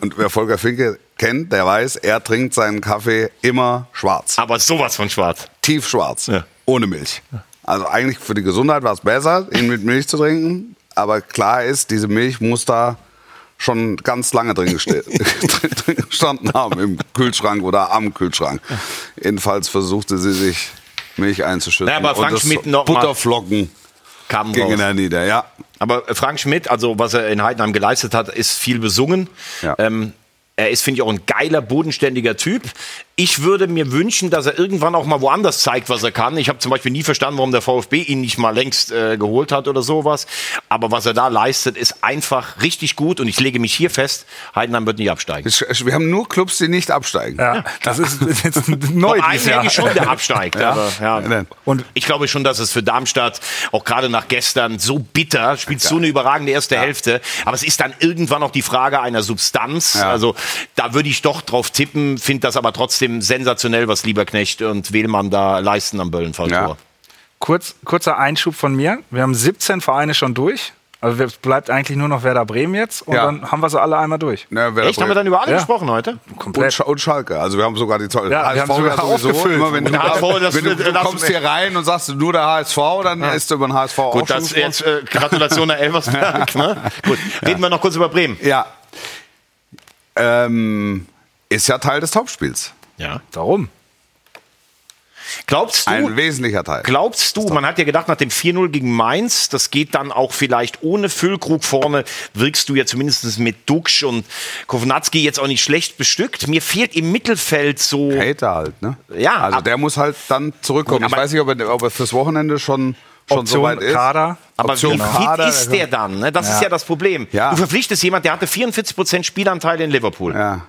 Speaker 1: Und wer Volker Finke kennt, der weiß, er trinkt seinen Kaffee immer schwarz.
Speaker 2: Aber sowas von schwarz.
Speaker 1: Tiefschwarz.
Speaker 2: Ja.
Speaker 1: Ohne Milch. Also eigentlich für die Gesundheit war es besser, ihn mit Milch zu trinken. Aber klar ist, diese Milch muss da schon ganz lange drin, gestanden haben, im Kühlschrank oder am Kühlschrank. Jedenfalls versuchte sie sich Milch einzuschütten.
Speaker 2: Ja, aber Frank Schmidt noch
Speaker 1: Butterflocken
Speaker 2: Kam
Speaker 1: gingen
Speaker 2: raus.
Speaker 1: nieder, ja.
Speaker 2: Aber Frank Schmidt, also was er in Heidenheim geleistet hat, ist viel besungen.
Speaker 1: Ja.
Speaker 2: Ähm, er ist, finde ich, auch ein geiler, bodenständiger Typ. Ich würde mir wünschen, dass er irgendwann auch mal woanders zeigt, was er kann. Ich habe zum Beispiel nie verstanden, warum der VfB ihn nicht mal längst äh, geholt hat oder sowas. Aber was er da leistet, ist einfach richtig gut. Und ich lege mich hier fest, Heidenheim wird nicht absteigen.
Speaker 1: Wir haben nur Clubs, die nicht absteigen.
Speaker 4: Ja, das ist jetzt neu dieses Jahr.
Speaker 2: schon, der absteigt. Aber, ja.
Speaker 1: Ja.
Speaker 4: Und
Speaker 2: Ich glaube schon, dass es für Darmstadt, auch gerade nach gestern, so bitter, spielt so eine überragende erste Hälfte. Aber es ist dann irgendwann auch die Frage einer Substanz.
Speaker 1: Ja.
Speaker 2: Also da würde ich doch drauf tippen, finde das aber trotzdem sensationell, was Lieberknecht und Wählmann da leisten am Böllenfalltor.
Speaker 1: Ja.
Speaker 4: Kurz, kurzer Einschub von mir. Wir haben 17 Vereine schon durch. Also es bleibt eigentlich nur noch Werder Bremen jetzt und
Speaker 1: Ja.
Speaker 4: dann haben wir sie alle einmal durch.
Speaker 1: Wer
Speaker 2: Echt? Haben wir dann über alle
Speaker 4: Ja.
Speaker 2: gesprochen heute?
Speaker 1: und, Sch und Schalke. Also wir haben sogar die Zoll.
Speaker 4: Ja, wir haben sogar aufgefüllt.
Speaker 1: Immer wenn du,
Speaker 2: HSV, das-
Speaker 1: wenn du, du
Speaker 2: das-
Speaker 1: kommst hier rein und sagst nur der HSV, dann ist über den HSV auch
Speaker 2: Gut,
Speaker 1: schon
Speaker 2: das jetzt äh, Gratulation nach Elversberg. ne? Gut, reden wir noch kurz über Bremen.
Speaker 1: Ja. Ähm, ist ja Teil des Topspiels.
Speaker 2: Ja.
Speaker 4: Warum?
Speaker 2: Glaubst du,
Speaker 1: Ein wesentlicher Teil.
Speaker 2: Glaubst du, man hat ja gedacht, nach dem 4-0 gegen Mainz, das geht dann auch vielleicht ohne Füllkrug vorne, wirkst du ja zumindest mit Duxch und Kovnatski jetzt auch nicht schlecht bestückt. Mir fehlt im Mittelfeld so.
Speaker 1: Hater halt, ne?
Speaker 2: Ja,
Speaker 1: Also
Speaker 2: ab-
Speaker 1: der muss halt dann zurückkommen.
Speaker 2: Gut,
Speaker 1: ich weiß nicht, ob er, ob er fürs Wochenende schon, schon so
Speaker 4: Option
Speaker 1: weit ist.
Speaker 4: Kader.
Speaker 2: Aber
Speaker 1: Option
Speaker 2: wie
Speaker 1: Kader,
Speaker 2: fit ist der dann? Ne? Das ist ja das Problem.
Speaker 1: Ja.
Speaker 2: Du verpflichtest jemand, der hatte 44% Spielanteil in Liverpool.
Speaker 1: Ja.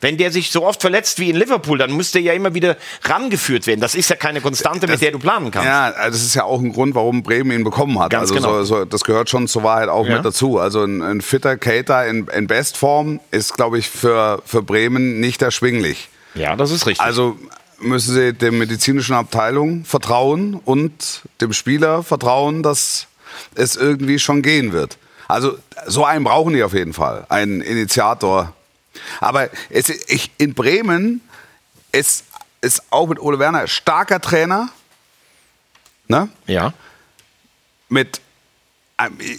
Speaker 2: Wenn der sich so oft verletzt wie in Liverpool, dann müsste er ja immer wieder rangeführt werden. Das ist ja keine Konstante, mit der du planen kannst.
Speaker 1: Ja, also das ist ja auch ein Grund, warum Bremen ihn bekommen hat.
Speaker 2: Ganz
Speaker 1: also
Speaker 2: genau.
Speaker 1: so, so, das gehört schon zur Wahrheit auch
Speaker 2: Ja.
Speaker 1: mit dazu. Also ein, ein fitter Cater in, in Bestform ist, glaube ich, für, für Bremen nicht erschwinglich.
Speaker 2: ja das ist richtig.
Speaker 1: Also müssen sie der medizinischen Abteilung vertrauen und dem Spieler vertrauen, dass es irgendwie schon gehen wird. Also so einen brauchen die auf jeden Fall, einen Initiator. Aber es, ich, in Bremen ist, ist auch mit Ole Werner starker Trainer. Ne?
Speaker 2: ja.
Speaker 1: Mit,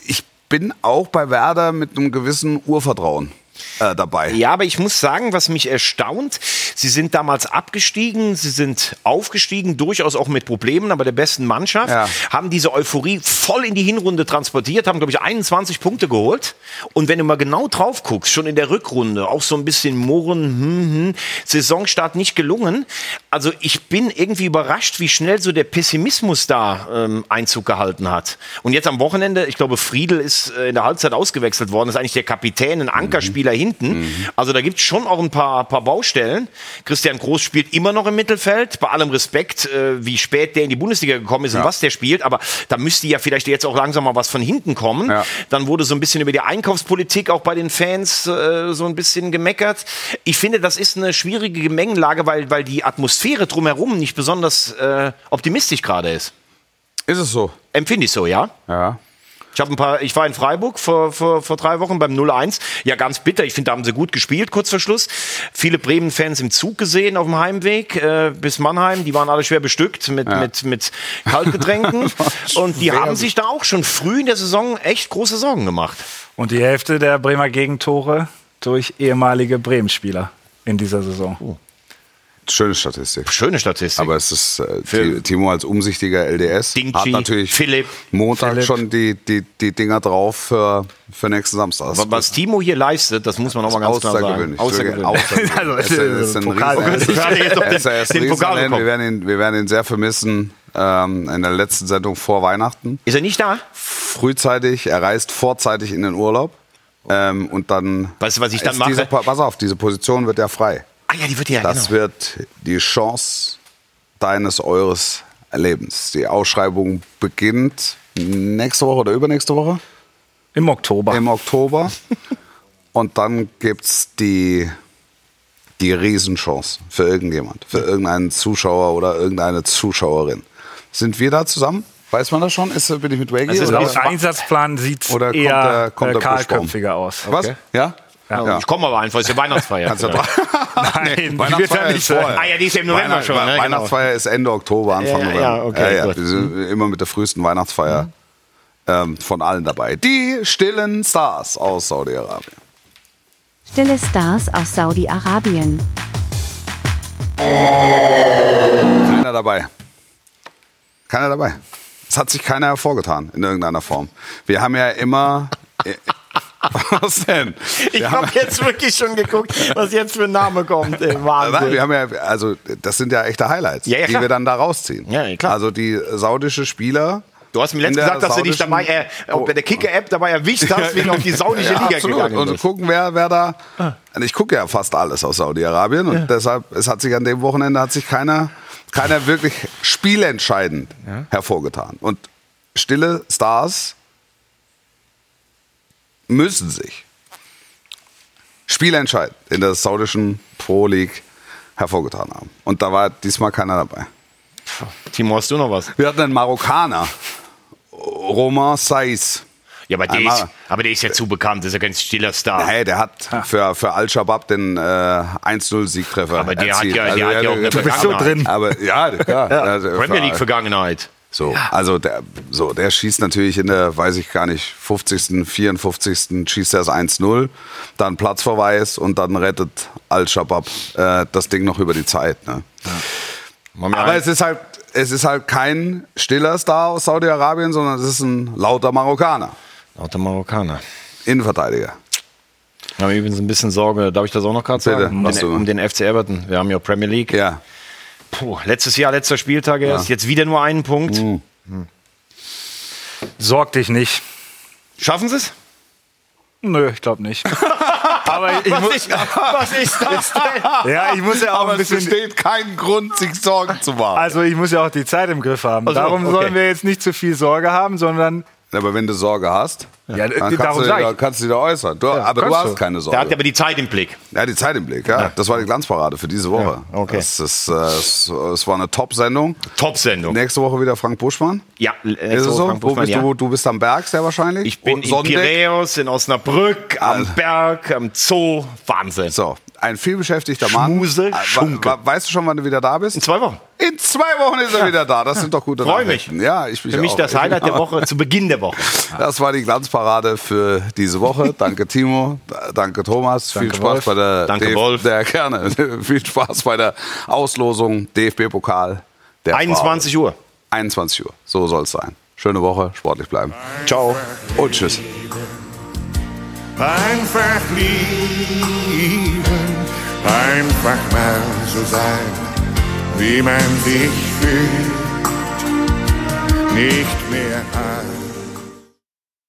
Speaker 1: ich bin auch bei Werder mit einem gewissen Urvertrauen äh, dabei.
Speaker 2: Ja, aber ich muss sagen, was mich erstaunt, sie sind damals abgestiegen, sie sind aufgestiegen, durchaus auch mit Problemen, aber der besten Mannschaft,
Speaker 1: Ja.
Speaker 2: haben diese Euphorie voll in die Hinrunde transportiert, haben, glaube ich, 21 Punkte geholt. Und wenn du mal genau drauf guckst, schon in der Rückrunde, auch so ein bisschen murren, hm, hm, Saisonstart nicht gelungen. Also ich bin irgendwie überrascht, wie schnell so der Pessimismus da ähm, Einzug gehalten hat. Und jetzt am Wochenende, ich glaube, Friedel ist äh, in der Halbzeit ausgewechselt worden, ist eigentlich der Kapitän, ein Ankerspieler hinten. Also da gibt es schon auch ein paar, paar Baustellen. Christian Groß spielt immer noch im Mittelfeld, bei allem Respekt, äh, wie spät der in die Bundesliga gekommen ist und was der spielt, aber da müsste ja vielleicht jetzt auch langsam mal was von hinten kommen.
Speaker 1: Ja.
Speaker 2: Dann wurde so ein bisschen über die Einkaufspolitik auch bei den Fans äh, so ein bisschen gemeckert. Ich finde, das ist eine schwierige Gemengenlage, weil, weil die Atmosphäre drumherum nicht besonders äh, optimistisch gerade ist.
Speaker 1: Ist es so?
Speaker 2: Empfinde ich so, ja?
Speaker 1: Ja.
Speaker 2: Ich habe ein paar, ich war in Freiburg vor, vor, vor drei Wochen beim 0-1. Ja, ganz bitter. Ich finde, da haben sie gut gespielt, kurz vor Schluss. Viele Bremen-Fans im Zug gesehen auf dem Heimweg äh, bis Mannheim. Die waren alle schwer bestückt mit, mit, mit Kaltgetränken. Und die haben sich da auch schon früh in der Saison echt große Sorgen gemacht.
Speaker 4: Und die Hälfte der Bremer Gegentore durch ehemalige Bremen-Spieler in dieser Saison.
Speaker 1: Schöne Statistik.
Speaker 2: Schöne Statistik.
Speaker 1: Aber es ist äh, Ti- Timo als umsichtiger LDS
Speaker 2: Dingchi,
Speaker 1: hat natürlich
Speaker 2: Philipp.
Speaker 1: Montag
Speaker 4: Philipp.
Speaker 1: schon die, die, die Dinger drauf für, für nächsten Samstag.
Speaker 2: Was, was Timo hier leistet, das muss man auch mal ganz klar sagen.
Speaker 1: außergewöhnlich. Außergewöhnlich.
Speaker 4: Also,
Speaker 1: Es ist- ein
Speaker 4: Pokal-
Speaker 1: Riesen-. Wir werden ihn, wir werden ihn sehr vermissen ähm, in der letzten Sendung vor Weihnachten.
Speaker 2: Ist er nicht da?
Speaker 1: Frühzeitig, er reist vorzeitig in den Urlaub. Ähm, und dann.
Speaker 2: Weißt du, was ich dann mache?
Speaker 1: Diese, pass auf, diese Position wird ja frei.
Speaker 2: Ah ja, die wird ja,
Speaker 1: Das
Speaker 2: genau.
Speaker 1: wird die Chance deines, eures Lebens. Die Ausschreibung beginnt nächste Woche oder übernächste Woche
Speaker 4: Im Oktober.
Speaker 1: im Oktober. Und dann gibt es die, die Riesenchance für irgendjemand, für irgendeinen Zuschauer oder irgendeine Zuschauerin. Sind wir da zusammen? Weiß man das schon? Ist, bin ich mit Waggy?
Speaker 2: Also
Speaker 4: Laut Einsatzplan sieht es
Speaker 1: Oder kommt
Speaker 4: eher
Speaker 1: der- kommt
Speaker 4: äh,
Speaker 1: der
Speaker 4: kahlköpfiger aus.
Speaker 1: Was? Ja?
Speaker 2: Ja. Ich komme aber einfach, ist ja Weihnachtsfeier.
Speaker 1: Kannst du
Speaker 2: vielleicht.
Speaker 4: Nein,
Speaker 1: Weihnachtsfeier
Speaker 4: ja nicht
Speaker 1: ist vorher.
Speaker 2: ah ja, die ist ja im November
Speaker 1: Weihnacht-
Speaker 2: schon. Ne? Genau.
Speaker 1: Weihnachtsfeier ist Ende Oktober, Anfang
Speaker 2: Ja,
Speaker 1: November.
Speaker 2: ja, okay,
Speaker 1: ja,
Speaker 2: gut.
Speaker 1: Wir sind immer mit der frühesten Weihnachtsfeier ähm, von allen dabei. Die stillen Stars aus Saudi-Arabien.
Speaker 5: Stille Stars aus Saudi-Arabien.
Speaker 1: Keiner dabei. Keiner dabei. Es hat sich keiner hervorgetan in irgendeiner Form. Wir haben ja immer. Was denn?
Speaker 2: Ich
Speaker 1: Wir haben-
Speaker 2: habe jetzt wirklich schon geguckt, was jetzt für ein Name kommt. Ey,
Speaker 1: Nein,
Speaker 2: Wahnsinn.
Speaker 1: wir haben ja, also das sind ja echte Highlights,
Speaker 2: Ja, ja,
Speaker 1: die wir dann da rausziehen.
Speaker 2: Ja, klar.
Speaker 1: Also die saudische Spieler.
Speaker 2: Du hast mir letztens gesagt, dass du dich dabei äh, auch bei der Kicker-App dabei erwischt hast, wegen auf die saudische Liga
Speaker 1: absolut.
Speaker 2: gegangen
Speaker 1: Und gucken, wer, wer da. Und ich gucke ja fast alles aus Saudi-Arabien und deshalb, es hat sich an dem Wochenende hat sich keiner, keiner wirklich spielentscheidend hervorgetan. Und stille Stars müssen sich spielentscheidend in der saudischen Pro League hervorgetan haben. Und da war diesmal keiner dabei.
Speaker 2: Timo, hast du noch was?
Speaker 1: Wir hatten einen Marokkaner, Romain Saiz.
Speaker 2: Ja, aber der,
Speaker 1: Einmal-
Speaker 2: ist, aber der ist ja zu bekannt, das ist ja kein stiller Star.
Speaker 1: Hey, der hat für, für Al-Shabaab den äh, 1-0-Siegtreffer
Speaker 2: Aber der hat
Speaker 1: erzielt.
Speaker 2: ja- der
Speaker 1: Also,
Speaker 2: hat ja auch eine
Speaker 4: Du bist so
Speaker 2: Vergangenheit.
Speaker 4: drin.
Speaker 1: Aber ja, klar. Also,
Speaker 2: Premier League-Vergangenheit.
Speaker 1: So, also der, so, der schießt natürlich in der, weiß ich gar nicht, 50., 54. schießt er das 1-0, dann Platzverweis und dann rettet Al-Shabaab äh, das Ding noch über die Zeit. Ne?
Speaker 2: Wir
Speaker 1: Aber
Speaker 2: ein-
Speaker 1: es ist halt, es ist halt kein stiller Star aus Saudi-Arabien, sondern es ist ein lauter Marokkaner,
Speaker 2: Lauter Marokkaner.
Speaker 1: Innenverteidiger.
Speaker 2: Wir haben übrigens ein bisschen Sorge, darf ich das auch noch gerade sagen? Um den, um den FC Everton. Wir haben ja Premier League.
Speaker 1: Ja.
Speaker 2: Puh, letztes Jahr, letzter Spieltag erst. Jetzt wieder nur einen Punkt.
Speaker 4: Sorg dich nicht.
Speaker 2: Schaffen sie es?
Speaker 4: Nö, ich glaube nicht. Aber ich, muss,
Speaker 2: ist, was ist das denn?
Speaker 4: ja, ich muss ja auch
Speaker 1: Aber
Speaker 4: ein
Speaker 1: es
Speaker 4: bisschen.
Speaker 1: besteht keinen Grund, sich Sorgen zu machen.
Speaker 4: Also ich muss ja auch die Zeit im Griff haben.
Speaker 2: Ach so,
Speaker 4: Darum
Speaker 2: okay.
Speaker 4: sollen wir jetzt nicht zu viel Sorge haben, sondern
Speaker 1: Aber wenn du Sorge hast,
Speaker 4: Ja,
Speaker 1: dann kannst,
Speaker 4: darum
Speaker 1: du,
Speaker 4: sag ich.
Speaker 1: da, kannst du dich da äußern. Du, aber du hast
Speaker 4: du.
Speaker 1: keine
Speaker 2: Der
Speaker 1: Sorge.
Speaker 2: hat aber die Zeit im Blick.
Speaker 1: Ja, die Zeit im Blick, ja. Das war die Glanzparade für diese Woche.
Speaker 2: Ja, okay.
Speaker 1: Das ist, äh, es, es war eine Top-Sendung.
Speaker 2: Top-Sendung.
Speaker 1: Nächste Woche wieder Frank Buschmann.
Speaker 2: Ja,
Speaker 1: Ist
Speaker 2: nächste
Speaker 1: es
Speaker 2: Woche
Speaker 1: so?
Speaker 2: Frank Buschmann,
Speaker 1: bist
Speaker 2: ja.
Speaker 1: du? Du bist am Berg sehr wahrscheinlich.
Speaker 2: Ich bin
Speaker 1: Und
Speaker 2: in
Speaker 1: Sonntag.
Speaker 2: Piräus, in Osnabrück, am
Speaker 1: Also.
Speaker 2: Berg, am Zoo. Wahnsinn.
Speaker 1: So, ein vielbeschäftigter Mann.
Speaker 2: Schmuse,
Speaker 1: wa-
Speaker 2: Schunke.
Speaker 1: Weißt du schon, wann du wieder da bist?
Speaker 2: In zwei Wochen.
Speaker 1: In zwei Wochen ist er wieder da. Das sind doch gute
Speaker 2: Freu mich.
Speaker 1: Nachrichten. Ja, ich mich
Speaker 2: Für mich
Speaker 1: auch.
Speaker 2: das
Speaker 1: Ich-
Speaker 2: Highlight der Woche, zu Beginn der Woche.
Speaker 1: Das war die Glanzparade für diese Woche. Danke Timo, danke Thomas, viel
Speaker 4: Danke,
Speaker 1: Spaß
Speaker 4: Wolf.
Speaker 1: bei der
Speaker 2: Danke, Wolf.
Speaker 1: Der, gerne. viel Spaß bei der Auslosung DFB-Pokal. der
Speaker 2: 21 Uhr.
Speaker 1: Frauen. 21 Uhr. So soll es sein. Schöne Woche, sportlich bleiben.
Speaker 2: Ciao.
Speaker 1: Und tschüss.
Speaker 6: Einfach lieben, einfach mal so sein, wie man sich fühlt. Nicht mehr als